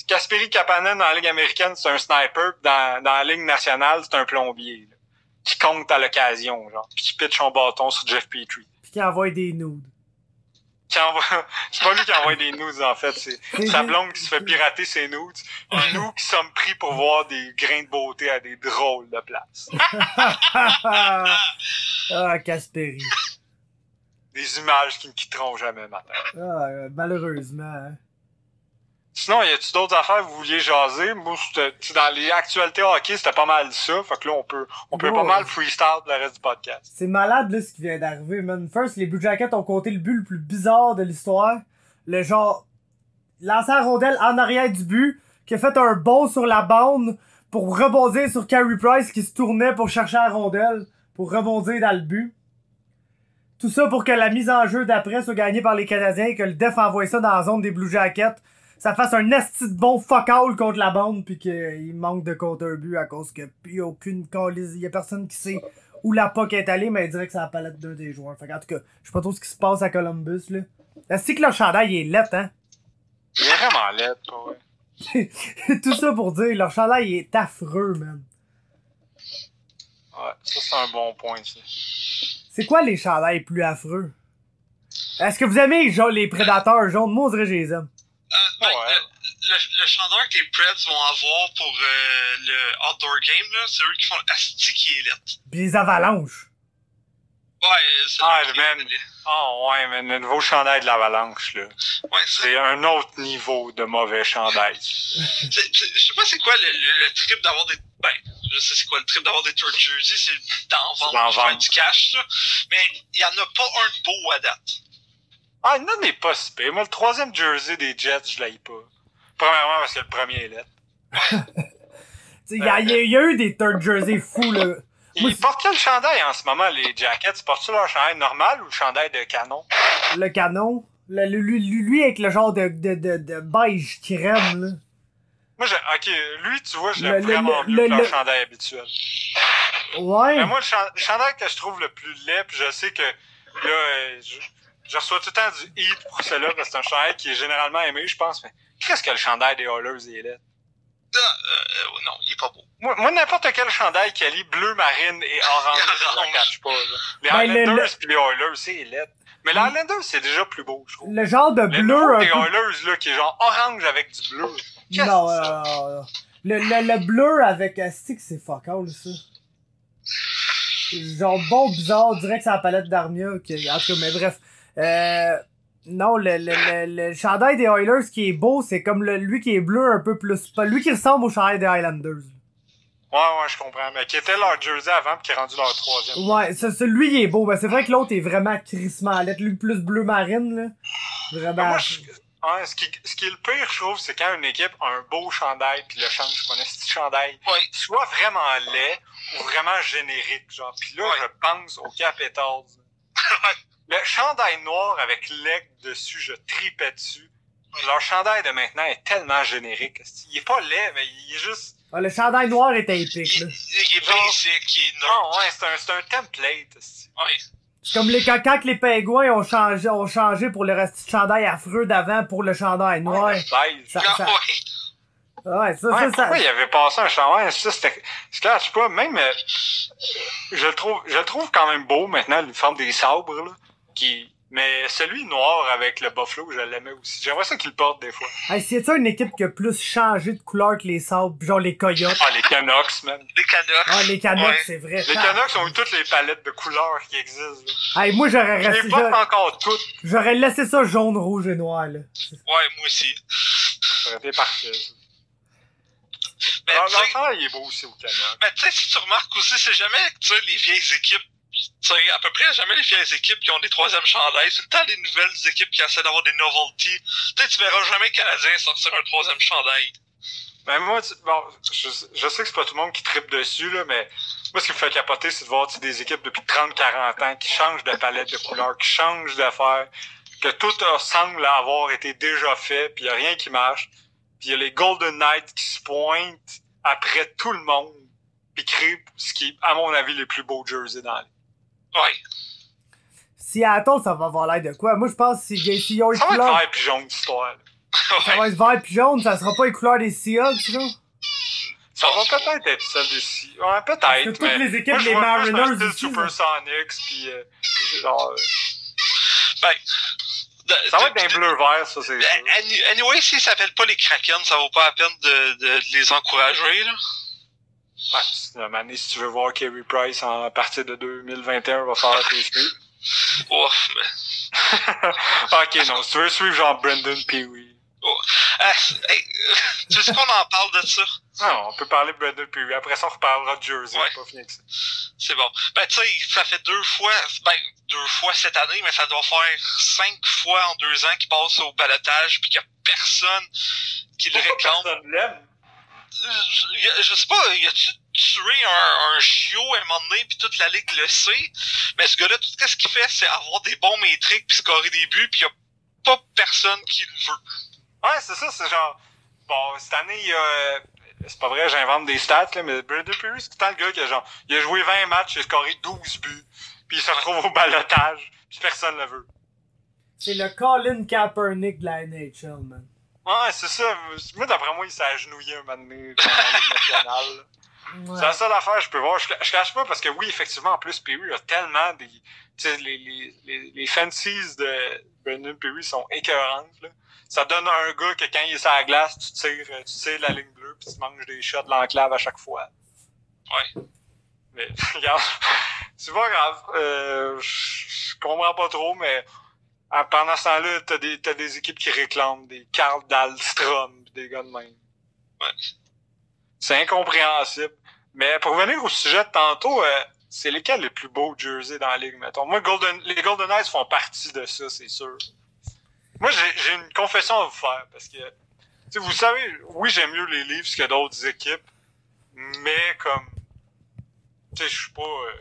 Kasperi Kapanen dans la Ligue américaine, c'est un sniper, dans, dans la Ligue nationale, c'est un plombier. Qui compte à l'occasion, genre, puis qui pitch son bâton sur Jeff Petrie. Puis qui envoie des nudes qui qui envoie. C'est pas lui qui envoie des nudes, en fait. C'est sa blonde qui se fait pirater ses nudes. Et nous qui sommes pris pour voir des grains de beauté à des drôles de places. ah, Casperi. Des images qui ne quitteront jamais matin. Ah, euh, malheureusement. Sinon, y a-tu d'autres affaires que vous vouliez jaser? Moi, dans les actualités hockey, c'était pas mal ça. Fait que là, on peut, on peut pas mal freestyle le reste du podcast. C'est malade là ce qui vient d'arriver, man. First, les Blue Jackets ont compté le but le plus bizarre de l'histoire. Le genre lancer la rondelle en arrière du but, qui a fait un bond sur la bande pour rebondir sur Carey Price qui se tournait pour chercher la rondelle, pour rebondir dans le but. Tout ça pour que la mise en jeu d'après soit gagnée par les Canadiens et que le def envoie ça dans la zone des Blue Jackets. Ça fasse un esti de bon fuck all contre la bande puis qu'il manque de contre un but à cause que a aucune calice, y a personne qui sait où la puck est allée, mais il dirait que c'est la palette d'un des joueurs. Fait en tout cas, je sais pas trop ce qui se passe à Columbus, là. Est-ce que leur chandail il est lettre, hein? Il est vraiment laid, vrai. Tout ça pour dire, leur chandail il est affreux, man. Ouais, ça, c'est un bon point, ça. C'est quoi les chandails plus affreux? Est-ce que vous aimez genre, les prédateurs jaunes? Moi, on dirait que je les aime. Euh, ben, le, le, le chandaeur que les Preds vont avoir pour euh, le outdoor game, là, c'est eux qui font Asti qui est lettre. Pis les avalanches. Ouais, c'est Ah, le man. Ah ouais, mais le nouveau chandail de l'avalanche, là. Ouais, c'est C'est un autre niveau de mauvais chandail. Je sais pas c'est quoi le, le, le trip d'avoir des. Ben, je sais c'est quoi le trip d'avoir des tour jerseys, c'est d'en C'est d'en vendre, vendre. du cash, là. Mais il y en a pas un de beau à date. Ah, il n'en est pas si pire. Moi, le troisième jersey des Jets, je l'aille pas. Premièrement, parce que le premier est laid. Il y, a- y eu des third jerseys fous, là. Ils portent quel chandail en ce moment, les Jackets? Portent-tu leur chandail normal ou le chandail de canon? Le canon? Le, lui, avec le genre de, de, de, de beige crème, là. Moi, j'ai, ok, lui, tu vois, je l'aime vraiment le- mieux que le- leur le- chandail habituel. Ouais. Mais moi, le chandail que je trouve le plus laid, puis je sais que là, euh, je, je reçois tout le temps du hit pour cela, parce que c'est un chandail qui est généralement aimé, je pense, mais qu'est-ce que le chandail des Oilers est laid? Ah, euh, non, il est pas beau. Moi, moi n'importe quel chandail qui allie bleu marine et orange, je le cache pas. là. Les Ben, le- le- puis les Oilers, c'est laid. Mais les Islanders, c'est déjà plus beau, je trouve. Le genre de Le bleu des peu... Oilers, là, qui est genre orange avec du bleu. Qu'est-ce Non, euh, le, le, le bleu avec Astic, c'est fuck all, ça. Genre bon, bizarre, direct sur la palette d'Armia. qui- En tout cas, mais bref. Euh, non, le, le, le, le chandail des Oilers qui est beau, c'est comme le, lui qui est bleu un peu plus. Pas lui qui ressemble au chandail des Highlanders. Ouais, ouais, je comprends. Mais qui était leur jersey avant, puis qui est rendu leur troisième. Ouais, ce- celui il est beau. Ben, c'est vrai que l'autre est vraiment crissement lettre. Lui plus bleu marine, là. Mais Vraiment. moi, je- ouais, ce, qui, ce qui est le pire, je trouve, c'est quand une équipe a un beau chandail, puis le change pour un petit chandail, Ouais. soit vraiment laid ou vraiment générique. Genre. Puis là, Ouais. je pense aux Capitals. le chandail noir avec l'aigle dessus, je tripais dessus. Leur chandail de maintenant est tellement générique. Il est pas laid, mais il est juste. Ah, le chandail noir est Il, épique, là. il est Genre- basic, il est Non, neutre. ouais, c'est un, c'est un template. Ouais. C'est comme les, quand, quand les pingouins ont changé, ont changé pour le reste du chandail affreux d'avant pour le chandail noir. Ouais. Ça- Ah, ça- ouais. Ouais, ça, Ouais, ça, ça. pourquoi il avait passé un chandail? Ça, c'était, je cache pas, même, euh, je le trouve, je le trouve quand même beau maintenant, l'uniforme des sabres, là, qui, mais celui noir avec le buffalo, je l'aimais aussi. J'aimerais ça qu'il le porte des fois. Hey, c'est ça une équipe qui a plus changé de couleur que les sabres, genre les coyotes. Ah, les Canucks, man. Les Canucks. Ah, les Canucks, Ouais. c'est vrai. Les Canucks ont eu toutes les palettes de couleurs qui existent. Hey, moi, j'aurais Je resté, les porte j'aurais- encore toutes. j'aurais laissé ça jaune, rouge et noir, là. Ouais, moi aussi. Ça aurait été parfait. Mais sais- chandail est beau aussi au Canucks. Mais tu sais, si tu remarques aussi, c'est jamais tu les vieilles équipes. Sais, à peu près jamais les vieilles équipes qui ont des troisièmes chandails. C'est le temps les nouvelles équipes qui essaient d'avoir des novelties. Tu sais, tu verras jamais Canadien sortir un troisième chandail. Ben moi, bon, je, sais que c'est pas tout le monde qui tripe dessus, là, mais moi, ce qui me fait capoter, c'est de voir des équipes depuis 30-40 ans qui changent de palette de couleurs, qui changent d'affaires, que tout semble avoir été déjà fait, puis y a rien qui marche. Puis y a les Golden Knights qui se pointent après tout le monde, puis créent ce qui est, à mon avis, les plus beaux jerseys dans les. Ouais. Seattle, ça va avoir l'air de quoi? Moi, je pense que si- ont une Ça va être vert puis jaune d'histoire. là. ça va être vert pis jaune, ça sera pas les couleurs des Seahawks, là. Ça va peut-être être celle de si. Ouais, peut-être. toutes les équipes, moi, je les vois plus un Mariners aussi, Supersonics, puis euh, genre, euh, Ben, Ça va être d'un bleu-vert, ça, c'est sûr. Anyway, s'ils s'appellent pas les Kraken, ça vaut pas la peine de, de, les encourager, là. Ouais, si tu veux voir Kerry Price en, partir de 2021, va faire tes suivre. Ouf, mais... ok, non, si tu veux suivre genre Brendan Peewee. Oh. Ah, hey, tu sais qu'on en parle de ça? Non, on peut parler de Brendan Peewee. Après ça, on reparlera de Jersey. Ouais. Pas fini que ça. C'est bon. Ben, tu sais, ça fait deux fois, ben, deux fois cette année, mais ça doit faire cinq fois en deux ans qu'il passe au balotage puis qu'il y a personne qui le réclame. Personne l'aime? Je, je sais pas, y a-tu tué un, un chiot à un moment donné puis toute la ligue le sait, mais ce gars-là, tout ce qu'il fait, c'est avoir des bons métriques puis scorer des buts puis y a pas personne qui le veut. Ouais, c'est ça, c'est genre. Bon, cette année, il y a. C'est pas vrai, j'invente des stats, là, mais Brendan Peary, c'est tout le temps le gars qui a genre. Il a joué 20 matchs, il a scoré 12 buts, puis il se retrouve au balotage, puis personne le veut. C'est le Colin Kaepernick de la NHL, man. Ouais, c'est ça. Moi, d'après moi, il s'est agenouillé un moment donné dans la Ligue nationale. Ouais. C'est la seule affaire je peux voir. Je, je cache pas parce que oui, effectivement, en plus, Perry a tellement des. Tu sais, les, les, les, les fancies de Brendan Perry sont écœurantes, là. Ça donne un gars que quand il est sur la glace, tu tires, tu tires la ligne bleue puis tu manges des shots de l'enclave à chaque fois. Ouais. Mais regarde, c'est pas grave. Euh, je je comprends pas trop, mais ah, pendant ce temps-là, t'as des, t'as des équipes qui réclament des Carl Dahlstrom pis des gars de même. Ouais. C'est incompréhensible. Mais pour revenir au sujet de tantôt, euh, c'est lesquels les plus beaux jerseys dans la ligue, mettons? Moi, Golden, les Golden Knights font partie de ça, c'est sûr. Moi, j'ai j'ai une confession à vous faire, parce que, tu sais, vous savez, oui, j'aime mieux les Leafs que d'autres équipes, mais comme, tu sais, je suis pas, euh,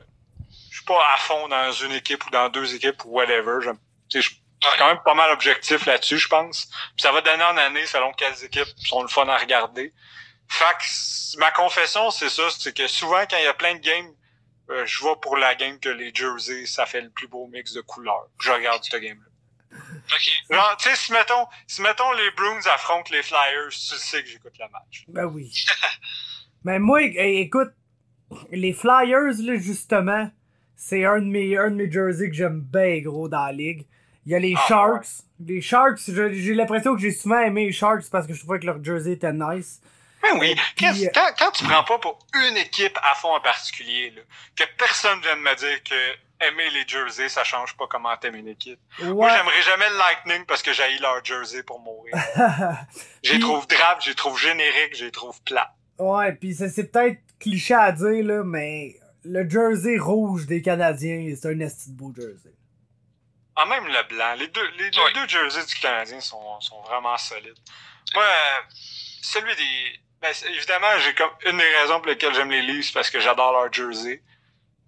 je suis pas à fond dans une équipe ou dans deux équipes ou whatever. J'aime- je je suis quand même pas mal objectif là-dessus, je pense. Puis ça va donner en année selon quelles équipes sont le fun à regarder. Fait que ma confession, c'est ça, c'est que souvent quand il y a plein de games, euh, je vais pour la game que les jerseys, ça fait le plus beau mix de couleurs. Je regarde ce game-là. Ok. Genre, tu sais, si mettons, si mettons les Bruins affrontent les Flyers, tu sais que j'écoute le match. Ben oui. Mais moi, é- écoute, les Flyers, là, justement, c'est un de mes, un de mes jerseys que j'aime bien gros dans la ligue. Il y a les Ah, Sharks. Les Sharks, j'ai l'impression que j'ai souvent aimé les Sharks parce que je trouvais que leur jersey était nice. Ben oui, Puis, euh, quand, quand tu prends pas pour une équipe à fond en particulier, là, que personne vienne me dire que aimer les jerseys, ça change pas comment t'aimes une équipe. Moi, j'aimerais jamais le Lightning parce que j'ai leur jersey pour mourir. J'ai Puis- trouve drap, j'ai trouve générique, j'ai trouve plat. ouais, c'est c'est peut-être cliché à dire, là, mais le jersey rouge des Canadiens, c'est un esti de beau jersey. En même le blanc, les deux, les deux, Ouais. deux jerseys du Canadien sont, sont vraiment solides. Moi, euh, celui des... Ben, évidemment, j'ai comme une des raisons pour lesquelles j'aime les Leafs, parce que j'adore leur jersey.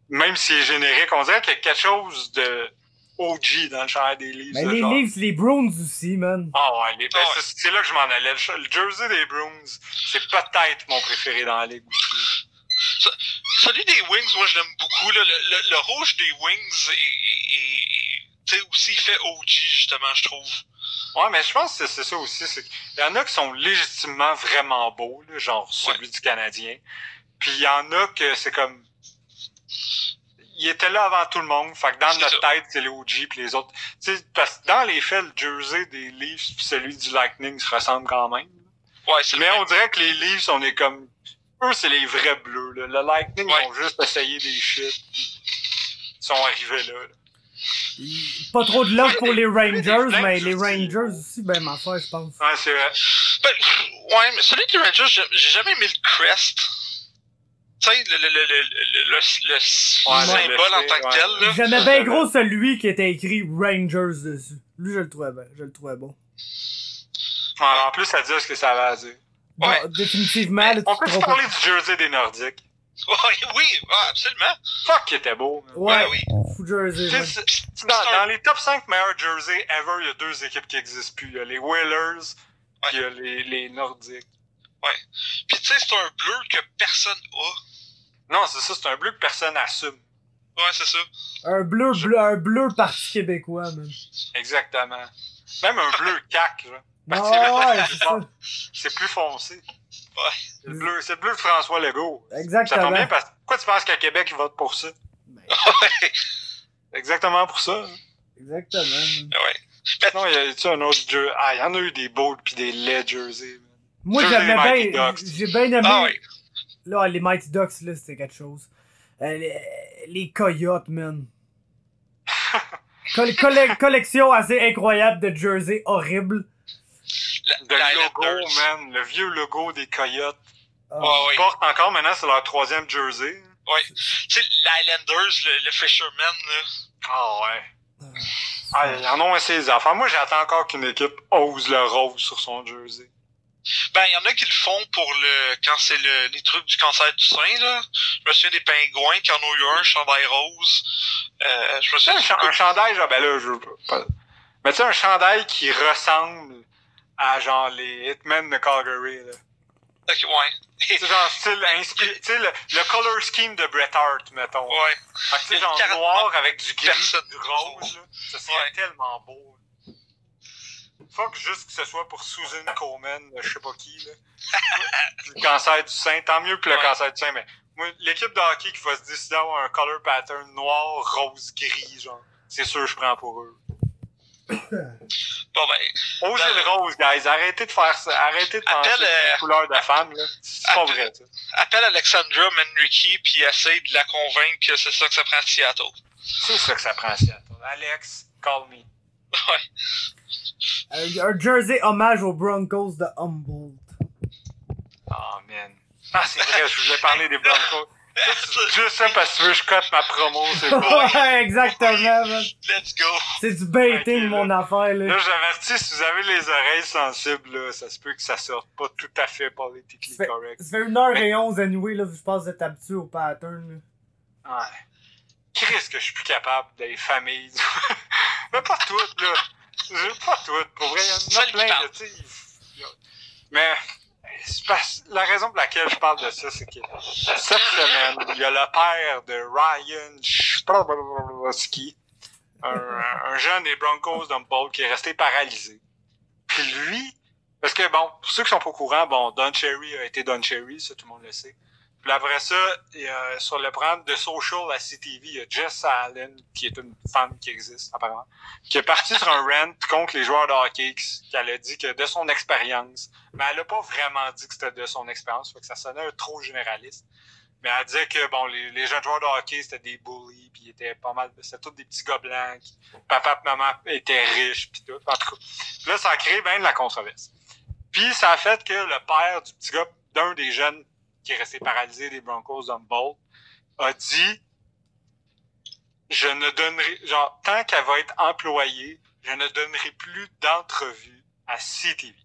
Même s'il est générique, on dirait qu'il y a quelque chose de OG dans le chandail des Leafs. Mais là, les genre. Leafs, les Browns aussi, man. Ah ouais, les- ben, Ah ouais. c'est- là que je m'en allais. Le, jersey des Bruins, c'est peut-être mon préféré dans la ligue aussi. Celui des Wings, moi, je l'aime beaucoup. Là. Le, le, le rouge des Wings, est, sais, aussi, il fait OG, justement, je trouve. Ouais, mais je pense que c'est- ça aussi. Il y en a qui sont légitimement vraiment beaux, là, genre celui du Canadien. Puis il y en a que c'est comme... Il était là avant tout le monde. Fait que dans notre ça. tête, c'est les OG puis les autres. Tu sais, parce que dans les faits, le jersey des Leafs puis celui du Lightning se ressemblent quand même. Ouais, le Mais on dirait que les Leafs, on est comme... Eux, c'est les vrais bleus. Là. Le Lightning, Ouais. ils ont juste essayé des shit. puis Ils sont arrivés là. là. Pas trop de love pour les Rangers, mais les. Rangers aussi, ben ma foi, je pense. Ouais, c'est vrai. Ben, ouais, mais celui des Rangers, j'ai jamais aimé le crest. Tu sais, le, le, le, le, le, le, le Ouais, symbole le- en tant que ouais. tel, là. J'aimais bien gros celui qui était écrit Rangers dessus. Lui, je le trouvais bien, je le trouvais bon. Ouais, en plus, ça dit ce que ça va dire. Ouais. Bon, définitivement, On pourras parler pas- du jersey des Nordiques? Ouais, oui, ouais, absolument. Fuck, qui était beau. Ouais, Ouais, oui. fou jersey. Ouais. Dans, les top 5 meilleurs jerseys ever, il y a deux équipes qui existent plus. Il y a les Whalers, puis il y a les, les Nordiques. Puis tu sais, c'est un bleu que personne a. Non, c'est ça, c'est un bleu que personne assume. Ouais, c'est ça. Un bleu, bleu, un bleu parti québécois, man. Exactement. Même un bleu cac, là. Non, Parti québécois, ouais. C'est plus foncé. Ouais. C'est le bleu, de François Legault. Ça Exactement. tombe bien parce pourquoi tu penses qu'à Québec, ils votent pour ça? Ben. Exactement pour ça. exactement. man. Ouais. Y un autre jersey. Ah, il y en a eu des bold puis des led jerseys. Moi, Jersey j'aimais bien. J'ai bien aimé. Ah oui. Là, les Mighty Ducks, là, c'était quelque chose. Euh, les, les Coyotes, man. Coll- colle- collection assez incroyable de jerseys horribles. Le La- logo, man. Le vieux logo des Coyotes. Ah. Ouais, ouais. Ils portent encore maintenant, c'est leur troisième jersey. Tu sais, l'Islanders, le, le Fisherman, là. Ah ouais. Ah, ils en ont essayé les affaires. Moi, j'attends encore qu'une équipe ose le rose sur son jersey. Ben, il y en a qui le font pour le quand c'est le, les trucs du cancer du sein, là. Je me souviens des pingouins qui en ont eu un, chandail rose. Euh, je me Tu sais, un, souviens cha- un chandail, genre, ben là, je veux pas. Mais tu sais, un chandail qui ressemble à genre les Hitmen de Calgary, là. Ok, ouais. Sais, genre style inspiré. Tu sais, le, le color scheme de Bret Hart, mettons. Ouais. Fait que, tu genre noir avec du gris, du rose, là. Ça serait Ouais. tellement beau. Fuck juste que ce soit pour Susan Coleman, je sais pas qui, là. le cancer du sein, tant mieux pour le Ouais. cancer du sein, mais moi, l'équipe de hockey qui va se décider d'avoir un color pattern noir, rose, gris, genre, c'est sûr je prends pour eux. Bon, ben, Osez Ben- le rose, guys. Arrêtez de faire ça. Arrêtez de penser euh, couleur de femme, là. C'est pas vrai, ça. appelle Alexandra Manrique puis essaye de la convaincre que c'est ça que ça prend à Seattle. C'est ça que ça prend à Seattle. Alex, call me. Ouais. Un, un jersey hommage aux Broncos de Humboldt. Oh, man. Ah, c'est vrai, je voulais parler des Broncos. Juste ça parce que tu veux que je cote ma promo, c'est bon. ouais, exactement, man. Let's go. C'est du baiting, mon affaire, là. Là, j'avertis, si vous avez les oreilles sensibles, là, ça se peut que ça sorte pas tout à fait politically fait- correct. Ça fait 1h11 anyway, là, je pense que vous êtes habitué au pattern, là. Ouais. Qu'est-ce que je suis plus capable des familles? Mais pas toutes, là. Je- Pas toutes. Pour vrai, il y en a plein, tu sais. Mais, la raison pour laquelle je parle de ça, c'est que cette semaine, il y a le père de Ryan un jeune des Broncos d'Humboldt qui est resté paralysé. Puis lui, parce que bon, pour ceux qui sont pas au courant, bon, Don Cherry a été Don Cherry, ça tout le monde le sait. Puis après ça, sur le programme de Social à CTV, il y a Jess Allen, qui est une femme qui existe, apparemment, qui est partie sur un rant contre les joueurs de hockey, qui- qu'elle a dit que de son expérience, mais elle a pas vraiment dit que c'était de son expérience, fait que ça sonnait un trop généraliste. Mais elle disait que bon, les, jeunes joueurs de hockey, c'était des bullies, puis ils étaient pas mal, c'était tous des petits gars blancs, qui- papa et maman étaient riches, puis tout. En tout cas, Puis là, ça a créé bien de la controverse. Puis ça a fait que le père du petit gars, d'un des jeunes qui est resté paralysé des Broncos d'Humboldt, a dit Je ne donnerai, genre, tant qu'elle va être employée, je ne donnerai plus d'entrevue à CTV.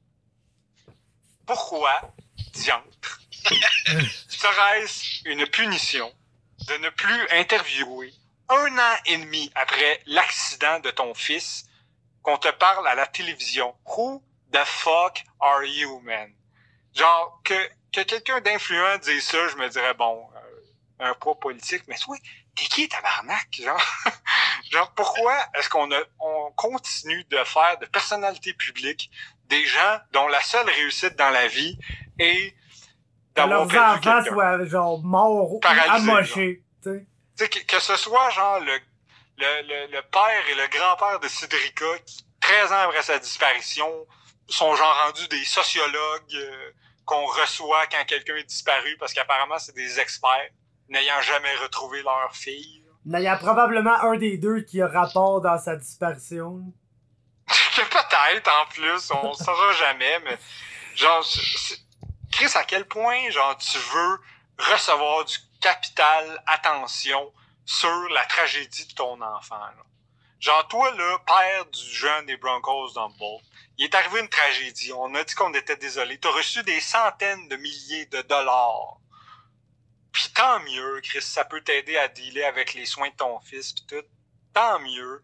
Pourquoi, diantre, serait-ce une punition de ne plus interviewer un an et demi après l'accident de ton fils qu'on te parle à la télévision? Who the fuck are you, man? Genre, que, que quelqu'un d'influent dise ça, je me dirais, bon, euh, un poids politique, mais oui, t'es qui, tabarnak? Genre, genre pourquoi est-ce qu'on on continue de faire de personnalités publiques des gens dont la seule réussite dans la vie est Que d'avoir leurs perdu enfants soient, genre, morts ou amochés, tu sais. Tu sais, que, que ce soit genre le, le, le, le père et le grand-père de Cédrica qui, 13 ans après sa disparition, sont genre rendus des sociologues euh, qu'on reçoit quand quelqu'un est disparu parce qu'apparemment c'est des experts n'ayant jamais retrouvé leur fille. Mais il y a probablement un des deux qui a rapport dans sa disparition. Peut-être en plus, on le saura jamais, mais genre, Chris, à quel point genre tu veux recevoir du capital attention sur la tragédie de ton enfant? Là? Genre, toi, là, père du jeune des Broncos d'Humboldt, il est arrivé une tragédie. On a dit qu'on était désolé. T'as reçu des centaines de milliers de dollars. Puis tant mieux, Chris, ça peut t'aider à dealer avec les soins de ton fils pis tout. Tant mieux.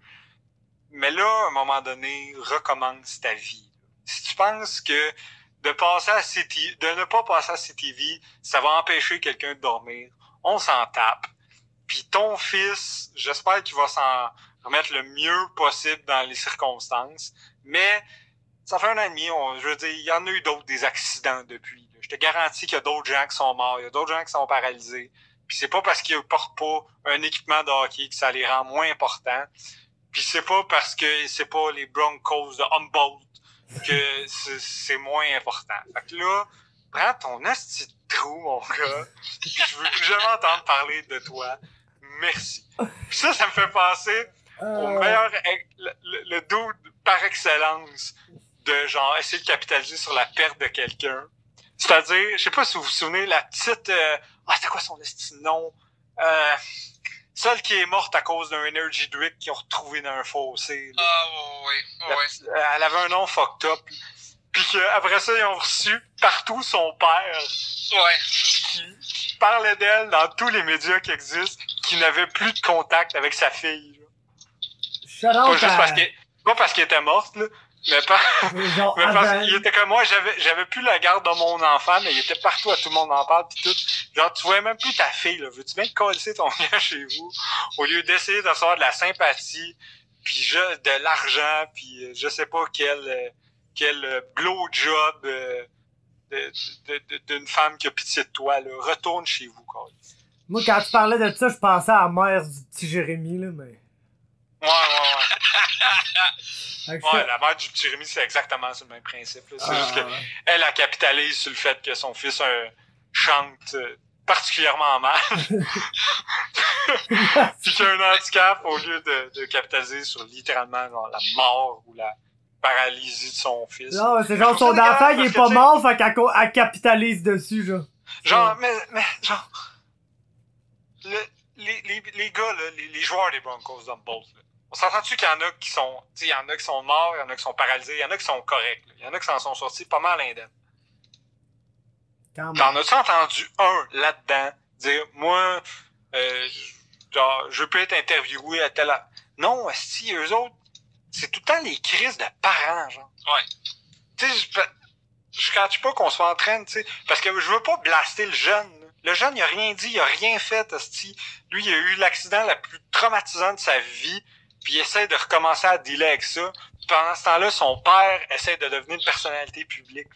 Mais là, à un moment donné, recommence ta vie. Si tu penses que de passer à CTV, de ne pas passer à CTV, ça va empêcher quelqu'un de dormir, on s'en tape. Puis ton fils, j'espère qu'il va s'en remettre le mieux possible dans les circonstances. Mais ça fait un an et demi, on, je veux dire, il y en a eu d'autres des accidents depuis. là. Je te garantis qu'il y a d'autres gens qui sont morts, il y a d'autres gens qui sont paralysés. Puis c'est pas parce qu'ils portent pas un équipement de hockey que ça les rend moins importants. puis c'est pas parce que c'est pas les Broncos de Humboldt que c'est moins important. Fait que là, prends ton asti trou, mon gars, je veux plus jamais entendre parler de toi. Merci. Puis ça, ça me fait penser au Euh, meilleur, le, le, dude par excellence de genre essayer de capitaliser sur la perte de quelqu'un. C'est-à-dire, je sais pas si vous vous souvenez, la petite, euh, ah, c'était quoi son nom? Euh, celle qui est morte à cause d'un energy drink qu'ils ont retrouvé dans un fossé. là. Ah, ouais, ouais, La ouais. petite- euh, elle avait un nom fucked up. Puis qu'après ça, ils ont reçu partout son père Ouais. qui parlait d'elle dans tous les médias qui existent, qui n'avait plus de contact avec sa fille. Là. shout out Pas juste à- parce qu'elle, pas parce qu'elle était morte, là, mais, pas, genre, mais parce avant- qu'il était comme moi, j'avais, j'avais plus la garde de mon enfant, mais il était partout, à tout le monde en parle, pis tout. Genre, tu voyais même plus ta fille, là. Veux-tu bien coller ton gars chez vous, au lieu d'essayer de de la sympathie, puis je, de l'argent, puis euh, je sais pas quel, euh, quel euh, blowjob euh, de- de- d'une femme qui a pitié de toi, là. Retourne chez vous, quoi. Moi, quand tu parlais de ça, je pensais à la mère du petit Jérémy, là, mais. Ouais, ouais, ouais. Ouais, la mère du petit Rémi, c'est exactement sur le même principe. C'est Ah, juste qu'elle, elle capitalise sur le fait que son fils euh, chante euh, particulièrement mal. Puis qu'il a un handicap au lieu de, de capitaliser sur littéralement genre, la mort ou la paralysie de son fils. Non, mais c'est genre son enfant, il est pas mort, fait qu'elle capitalise dessus, genre. Genre, mais, mais, genre, le- les, les, les gars, là, les, les joueurs des Broncos d'Humboldt, là, on s'entend-tu qu'il y en a qui sont, tu sais, il y en a qui sont morts, il y en a qui sont paralysés, il y en a qui sont corrects, là. il y en a qui s'en sont sortis pas mal indemnes. T'en as-tu entendu un là-dedans dire, moi, euh, genre, je peux être interviewé à tel... Non, si eux autres, c'est tout le temps les crises de parents, genre. Ouais. Tu sais, je, je catch pas qu'on soit en train, tu sais, parce que je veux pas blaster le jeune. là. Le jeune, il a rien dit, il a rien fait, esti. Lui, il a eu l'accident le plus traumatisant de sa vie, puis il essaie de recommencer à dealer avec ça. Pendant ce temps-là, son père essaie de devenir une personnalité publique.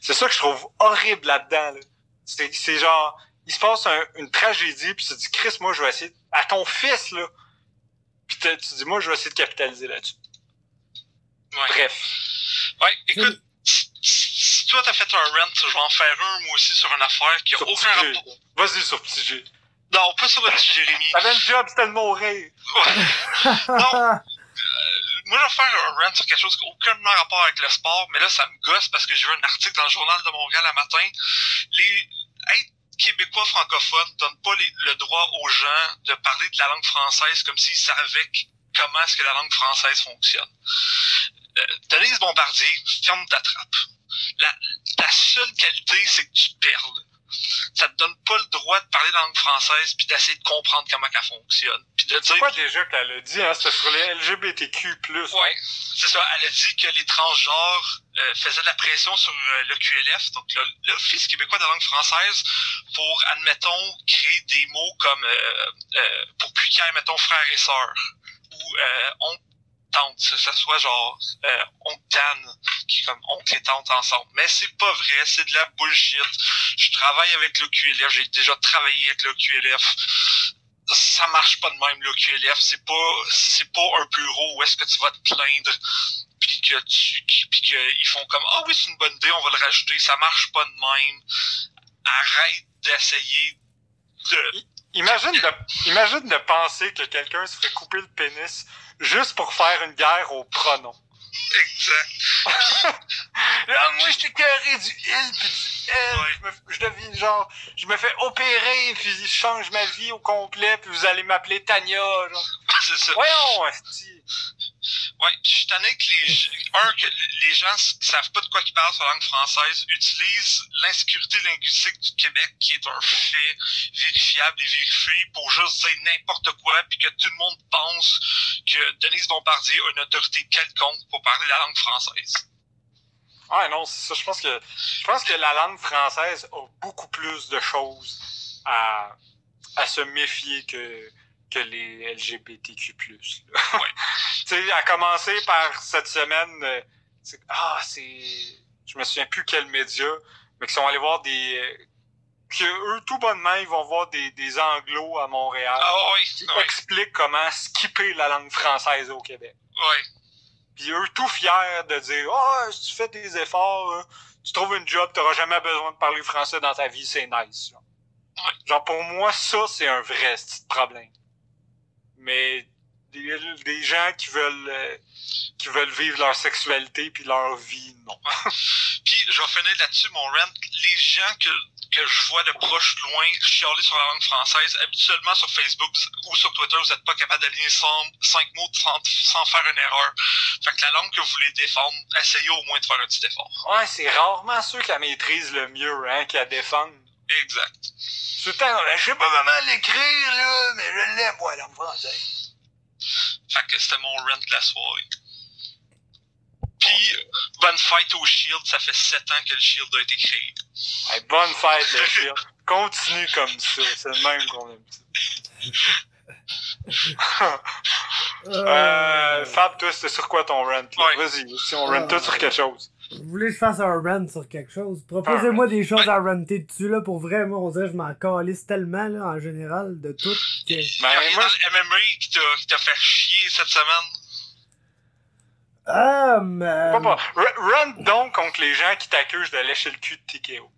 C'est ça que je trouve horrible là-dedans. Là. C'est, genre, il se passe un- une tragédie, puis tu te dis, Chris, moi, je vais essayer... À ton fils, là. Puis tu te dis, moi, je vais essayer de capitaliser là-dessus. Ouais. Bref. Ouais, écoute, si, si toi t'as fait un rent, je vais en faire un moi aussi sur une affaire qui a Sur aucun rapport. Vas-y sur petit G. Non, pas sur le petit Jérémy. T'avais une job, c'était de mourir. Moi, je vais faire un rant sur quelque chose qui n'a aucun rapport avec le sport, mais là, ça me gosse parce que j'ai vu un article dans le journal de Montréal un matin. Les être québécois francophones donne pas les- le droit aux gens de parler de la langue française comme s'ils savaient comment est-ce que la langue française fonctionne. Euh, Denise Bombardier, ferme ta trappe. La, ta seule qualité, c'est que tu perdes. Ça te donne pas le droit de parler la langue française puis d'essayer de comprendre comment elle fonctionne. Puis de dire quoi déjà qu'elle a dit, hein? C'était sur les LGBTQ+. Ouais, c'est ça. Elle a dit que les transgenres euh, faisaient de la pression sur euh, le QLF, donc l'Office québécois de la langue française, pour, admettons, créer des mots comme euh, euh, pour pucaire, mettons, frère et sœur, ou on tante, que ça soit genre euh, on tanne, qui est comme oncle et tante ensemble. Mais c'est pas vrai, c'est de la bullshit. Je travaille avec le QLF, j'ai déjà travaillé avec le QLF ça marche pas de même le QLF c'est pas c'est pas un bureau où est-ce que tu vas te plaindre puis que tu puis que ils font comme ah oui c'est une bonne idée on va le rajouter ça marche pas de même arrête d'essayer de Imagine de, imagine de penser que quelqu'un se ferait couper le pénis juste pour faire une guerre au pronom. exact Ah, moi, j'étais carré du il puis du elle. Ouais. Je, me, je deviens genre, je me fais opérer puis je change ma vie au complet puis vous allez m'appeler Tania, genre. c'est ça Voyons. Ouais, je suis tanné que les un que les gens savent pas de quoi ils parlent sur la langue française, utilisent l'insécurité linguistique du Québec qui est un fait vérifiable et vérifié pour juste dire n'importe quoi puis que tout le monde pense que Denise Bombardier a une autorité quelconque pour parler la langue française. Ah non, c'est ça. Je pense que je pense que la langue française a beaucoup plus de choses à, à se méfier que, que les LGBTQ+. Ouais. tu sais, à commencer par cette semaine, euh, ah, c'est, je me souviens plus quel média, mais qui sont allés voir des, que eux, tout bonnement, ils vont voir des, des anglos à Montréal Ah oui, qui oui, expliquent comment skipper la langue française au Québec. oui. Puis eux, tout fiers de dire Ah, si tu fais des efforts, là, tu trouves une job, t'auras jamais besoin de parler français dans ta vie, c'est nice. Genre, Ouais. Genre, pour moi, ça, c'est un vrai petit problème. Mais des, des gens qui veulent euh, qui veulent vivre leur sexualité puis leur vie, non. Puis, je vais finir là-dessus, mon rant. Les gens que, que je vois de proche, loin, chialer sur la langue française, habituellement sur Facebook ou sur Twitter, vous n'êtes pas capable d'aligner cinq, cinq mots sans, sans faire une erreur. Fait que la langue que vous voulez défendre, essayez au moins de faire un petit effort. Ouais, c'est rarement ceux qui la maîtrisent le mieux, hein, qui la défendent. Exact. Tout le temps, je sais pas comment l'écrire, là, mais je l'aime, moi, la langue française. Fait que c'était mon rant de la soirée. Puis, euh, bonne fête au Shield, ça fait 7 ans que le Shield a été créé. Hey, bonne fête, le chien. Continue comme ça. C'est le même qu'on aime ça. euh, Fab, toi, c'était sur quoi ton rant? là? Ouais. Vas-y, si on rant tout sur quelque chose. Vous voulez que je fasse un rant sur quelque chose? Proposez-moi des choses à ranter dessus, là. Pour vrai, moi, on dirait que je m'en calisse tellement, là, en général, de tout. que- Ben, rien moi, dans le MMA qui t'a qui t'a fait chier cette semaine. Ah, mais... pas, pas. R- Run donc contre les gens qui t'accusent de lécher le cul de TKO.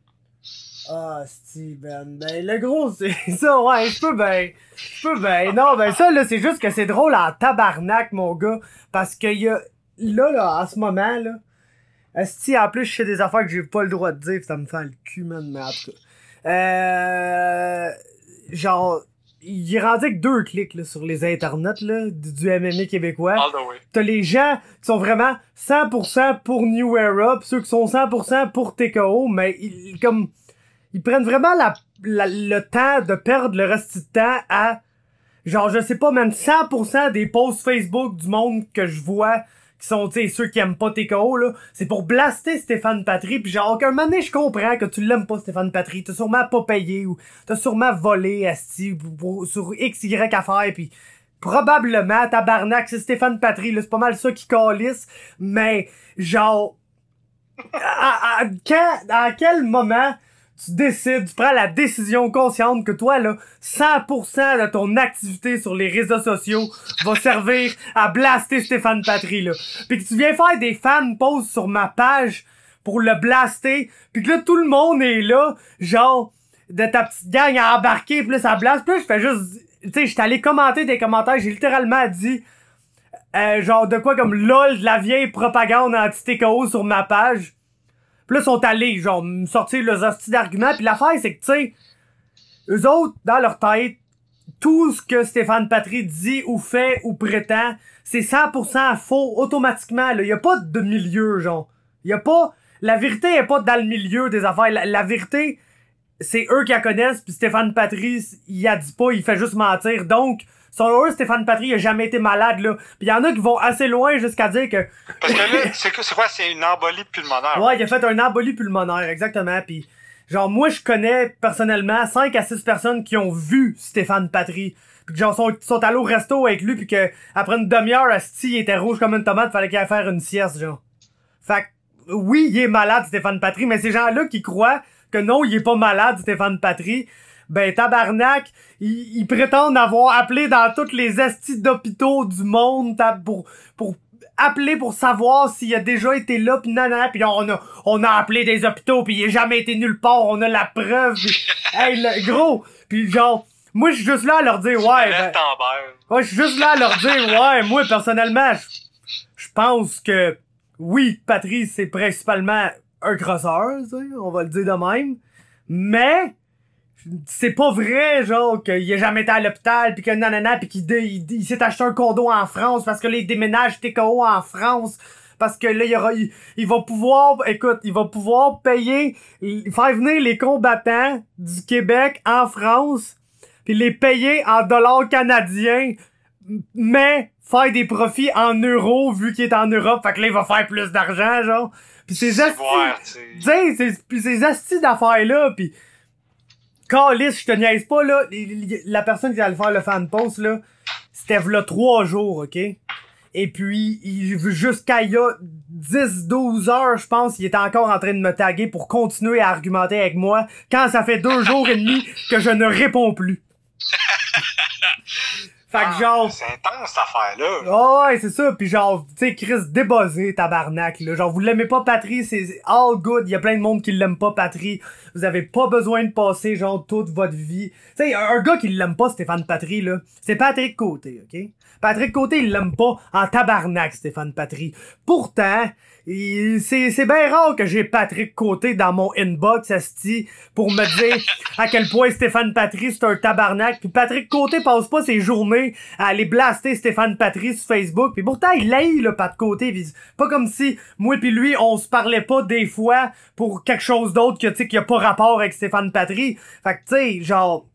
Ah, Steven. Ben, le gros, c'est ça, ouais, je peux ben. Je peux ben. Non, ben, ça, là, c'est juste que c'est drôle en tabarnak, mon gars. Parce que y a, là, là, en ce moment, là. Esti, en plus, je fais des affaires que j'ai pas le droit de dire, pis ça me fait le cul, man, mais en tout cas. Euh, genre, il est rendu avec deux clics, là, sur les internets, là, du, MMA québécois t'as les gens qui sont vraiment 100% pour New Era, pis ceux qui sont 100% pour TKO, mais ils, ils- comme ils prennent vraiment la, la- le temps de perdre le reste du temps à genre je sais pas même 100% des posts Facebook du monde que je vois qui sont tu sais ceux qui aiment pas TKO là, c'est pour blaster Stéphane Patry puis genre aucun moment donné je comprends que tu l'aimes pas Stéphane Patry, t'as sûrement pas payé ou t'as sûrement volé asti sur XY affaire puis probablement tabarnak c'est Stéphane Patry là, c'est pas mal ça qui calisse mais genre à, à- quand- à quel moment tu décides, tu prends la décision consciente que toi, là, 100% de ton activité sur les réseaux sociaux va servir à blaster Stéphane Patry, là. Puis que tu viens faire des fan posts sur ma page pour le blaster, puis que là, tout le monde est là, genre, de ta petite gang à embarquer, puis là, ça puis là, je fais juste, tu sais, j'étais allé commenter des commentaires, j'ai littéralement dit, euh, genre, de quoi comme lol, de la vieille propagande anti-TKO sur ma page. Puis là, ils sont allés, genre, me sortir leurs hosties d'arguments. Puis l'affaire, c'est que, tu sais, eux autres, dans leur tête, tout ce que Stéphane Patry dit ou fait ou prétend, c'est 100% faux automatiquement. Il y a pas de milieu, genre. Il a pas... La vérité est pas dans le milieu des affaires. La, la vérité, c'est eux qui la connaissent, puis Stéphane Patry, il a dit pas, il fait juste mentir. Donc, selon eux, Stéphane Patry il a jamais été malade, là. Puis il y en a qui vont assez loin jusqu'à dire que Parce que là, c'est quoi, c'est quoi? C'est une embolie pulmonaire. Ouais, il a fait un embolie pulmonaire, exactement. Puis, genre, moi, je connais personnellement 5 à 6 personnes qui ont vu Stéphane Patry. Puis genre, sont, sont allés au resto avec lui, puis que après une demi-heure, Asti, il était rouge comme une tomate, fallait qu'il aille faire une sieste, genre. Fait que, oui, il est malade, Stéphane Patry, mais ces gens-là qui croient que non, il est pas malade, Stéphane Patry, ben tabarnak, ils, ils prétendent avoir appelé dans toutes les astis d'hôpitaux du monde tab- pour, pour appeler pour savoir s'il a déjà été là pis nanana pis on a on a appelé des hôpitaux pis il a jamais été nulle part on a la preuve pis, hey le gros pis genre moi je suis juste là à leur dire ouais ben. Ouais, je suis juste là à leur dire, ouais, moi, personnellement, je, je pense que, oui, Patrice, c'est principalement un crosseur, on va le dire de même. Mais, c'est pas vrai, genre, qu'il a jamais été à l'hôpital, pis que nanana, pis qu'il il, il s'est acheté un condo en France, parce que là, il déménage TKO en France. Parce que là, il, aura, il, il va pouvoir, écoute, il va pouvoir payer, faire venir les combattants du Québec en France, puis les payer en dollars canadiens, mais faire des profits en euros vu qu'il est en Europe, fait que là il va faire plus d'argent genre. Puis ces C'est astis, ces- puis astis d'affaires là, puis Calice, je te niaise pas là, la personne qui allait faire le fan post là, c'était v'là trois jours, ok? Et puis jusqu'à il y a 10-12 heures, je pense, il était encore en train de me taguer pour continuer à argumenter avec moi quand ça fait deux jours et demi que je ne réponds plus. fait que Ah, genre... C'est intense, cette affaire-là. Oh ouais, c'est ça. Puis genre, tu sais, Chris, débuzzé, tabarnak, là. Genre, vous l'aimez pas, Patry, c'est all good. Il y a plein de monde qui l'aime pas, Patry. Vous avez pas besoin de passer, genre, toute votre vie. Tu sais, un, un gars qui l'aime pas, Stéphane Patry, là, c'est Patrick Côté, OK? Patrick Côté, il l'aime pas en tabarnak, Stéphane Patry. Pourtant, c'est c'est bien rare que j'ai Patrick Côté dans mon inbox, asti, pour me dire à quel point Stéphane Patry, c'est un tabarnak. Puis Patrick Côté passe pas ses journées à aller blaster Stéphane Patry sur Facebook. Puis pourtant, il l'aïe, le Pat Côté. Puis c'est pas comme si moi puis lui, on se parlait pas des fois pour quelque chose d'autre que, tu sais, qui a pas rapport avec Stéphane Patry. Fait que, tu sais, genre...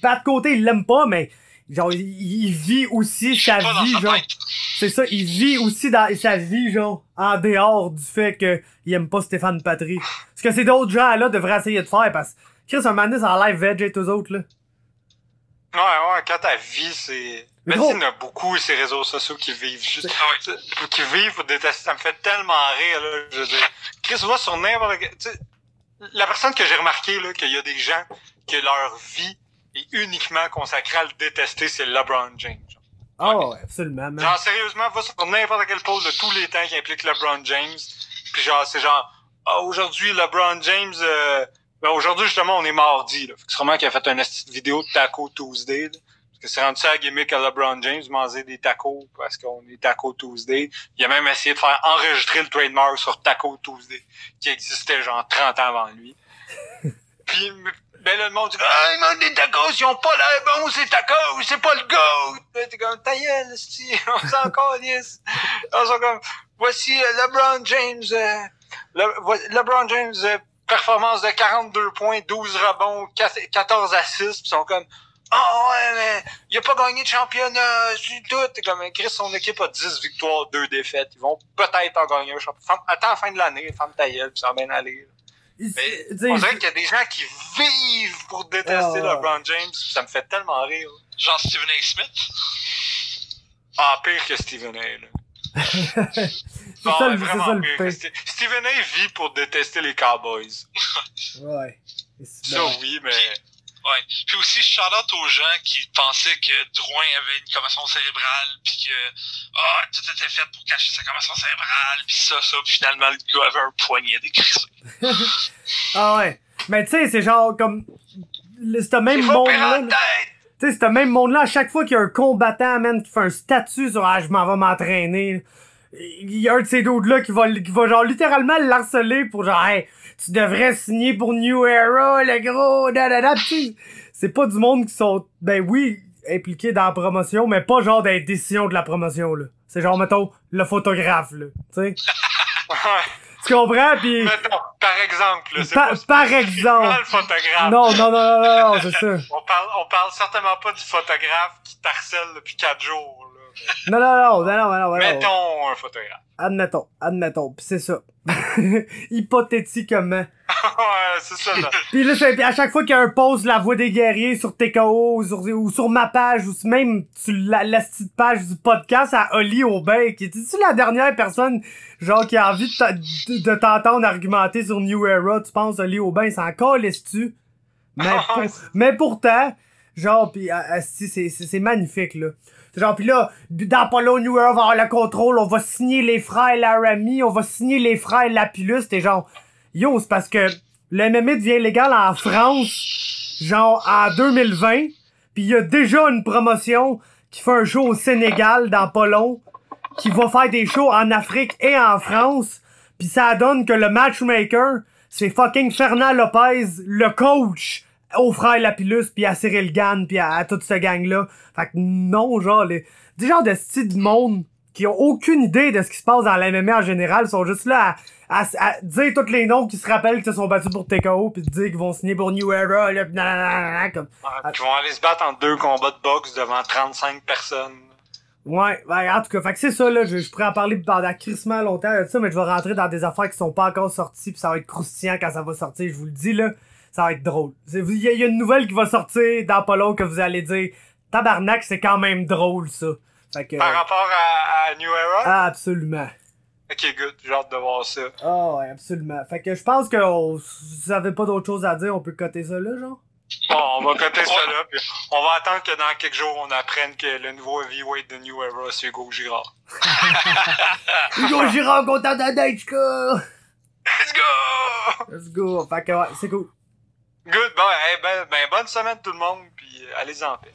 Pat Côté, il l'aime pas, mais... Genre, il, il vit aussi sa vie, genre... C'est ça, il vit aussi dans sa vie, genre, en dehors du fait que il aime pas Stéphane Patry. Ce que ces d'autres gens là devraient essayer de faire parce que Chris un moment en live veg et tous autres là. Ouais, ouais, quand ta vie, c'est. Mais il y en a beaucoup, ces réseaux sociaux qui vivent juste. Ah ouais. Qui vivent pour détester. Ça me fait tellement rire, là. Je veux dire. Chris, va sur n'importe la personne que j'ai remarqué, là, qu'il y a des gens que leur vie est uniquement consacrée à le détester, c'est LeBron James. Ah ouais, absolument. man. Genre, sérieusement, va sur n'importe quel pôle de tous les temps qui implique LeBron James. Puis genre, c'est genre, ah, aujourd'hui, LeBron James, euh, ben, aujourd'hui, justement, on est mardi, là. Fait que sûrement qu'il a fait une vidéo de Taco Tuesday, là. Parce que c'est rendu ça à gimmick à LeBron James, manger des tacos parce qu'on est Taco Tuesday. Il a même essayé de faire enregistrer le trademark sur Taco Tuesday, qui existait genre 30 ans avant lui. Puis, ben là, le monde dit, ah, ils mangent des tacos, ils ont pas l'air bons, ces tacos, c'est pas le goat. Là, T'es comme, ta gueule, on s'en calisse. On s'en comme, voici euh, LeBron James, euh, le- LeBron James, euh, performance de 42 points, 12 rebonds, 4 14 assists, ils sont comme, ah ouais, mais il a pas gagné de championnat, c'est tout. T'es comme, Chris, son équipe a 10 victoires, 2 défaites. Ils vont peut-être en gagner un championnat. Attends la fin de l'année, ferme ta gueule, pis ça va bien aller. Il- Mais on dirait qu'il y a des gens qui vivent pour détester Ah. LeBron James. Ça me fait tellement rire. Genre Stephen A. Smith. Ah, pire que Stephen A. Là. Non, ça, vraiment ça pire pire. Stephen A. vit pour détester les Cowboys. Ouais. Ça, ouais. oui, mais... Ouais. Puis aussi, shout out aux gens qui pensaient que Drouin avait une commotion cérébrale, puis que ah tout était fait pour cacher sa commotion cérébrale, puis ça, ça, puis finalement le gars avait un poignet décrissé. Ah ouais. Mais tu sais, c'est genre comme le- ce même Il faut monde opérer là. la tête! Tu sais, ce même monde-là, à chaque fois qu'il y a un combattant, man, qui fait un statut sur Ah, je m'en vais m'entraîner, il y a un de ces dudes-là qui va, qui va genre littéralement l'harceler pour genre Hey, tu devrais signer pour New Era, le gros, da da da. C'est pas du monde qui sont, ben oui, impliqués dans la promotion, mais pas genre les décisions de la promotion, là. C'est genre, mettons, le photographe, là. Tu sais. Tu comprends? Pis. Mettons, par exemple, là, Par- pas exemple. le photographe. Non, non, non, non, non, non, c'est ça. On parle, on parle certainement pas du photographe qui t'harcèle depuis 4 jours. Là. Non, non, non, non, non, non, non. Mettons un photographe. Admettons, admettons, pis c'est ça. Hypothétiquement. ouais, c'est ça. Là. Pis là, c'est- à chaque fois qu'il y a un post La Voix des Guerriers sur TKO ou sur, ou sur ma page ou même sur la, la petite page du podcast à Oli Aubin, qui était-tu la dernière personne, genre, qui a envie de de de t'entendre argumenter sur New Era, tu penses, Oli Aubin, il s'en calisse-tu? Mais, pour- mais pourtant, genre, pis, ah, ah, c'est, c'est, c'est magnifique, là. C'est Genre, pis là, dans Polo New Era, on va avoir le contrôle, on va signer les frères Laramie, on va signer les frères Lapillus, t'es genre, yo, c'est parce que le MMA devient légal en France, genre, en 2020, pis il y a déjà une promotion qui fait un show au Sénégal, dans pas qui va faire des shows en Afrique et en France, pis ça donne que le matchmaker, c'est fucking Fernand Lopez, le coach, aux frères Lapillus, puis à Cyril Gann, puis à, à toute cette gang-là. Fait que non, genre, les, des genres de style de monde qui ont aucune idée de ce qui se passe dans la MMA en général, sont juste là à, à, à dire tous les noms qui se rappellent qu'ils se sont battus pour TKO, puis dire qu'ils vont signer pour New Era, là, pis nanana, comme... Ouais, Ils vont aller se battre en deux combats de boxe devant 35 personnes. Ouais, ouais, en tout cas, fait que c'est ça, là, je, je pourrais en parler pendant crissement longtemps de ça, mais je vais rentrer dans des affaires qui sont pas encore sorties, puis ça va être croustillant quand ça va sortir, je vous le dis, là, ça va être drôle. Il y, y a une nouvelle qui va sortir dans pas long que vous allez dire, tabarnak, c'est quand même drôle, ça. Fait que, Par rapport à, à New Era? ah, absolument. Ok, good. J'ai hâte de voir ça. Ah ouais, absolument. Fait que je pense que on- si vous avez pas d'autre chose à dire, on peut coter ça là, genre? Bon, on va coter ça là, puis on va attendre que dans quelques jours, on apprenne que le nouveau heavyweight de New Era, c'est Hugo Girard. Hugo Girard contre Tadachka! Let's go! Let's go. Fait que ouais, c'est cool. Good. Bon, hey, ben, ben, bonne semaine tout le monde, puis euh, allez-en paix.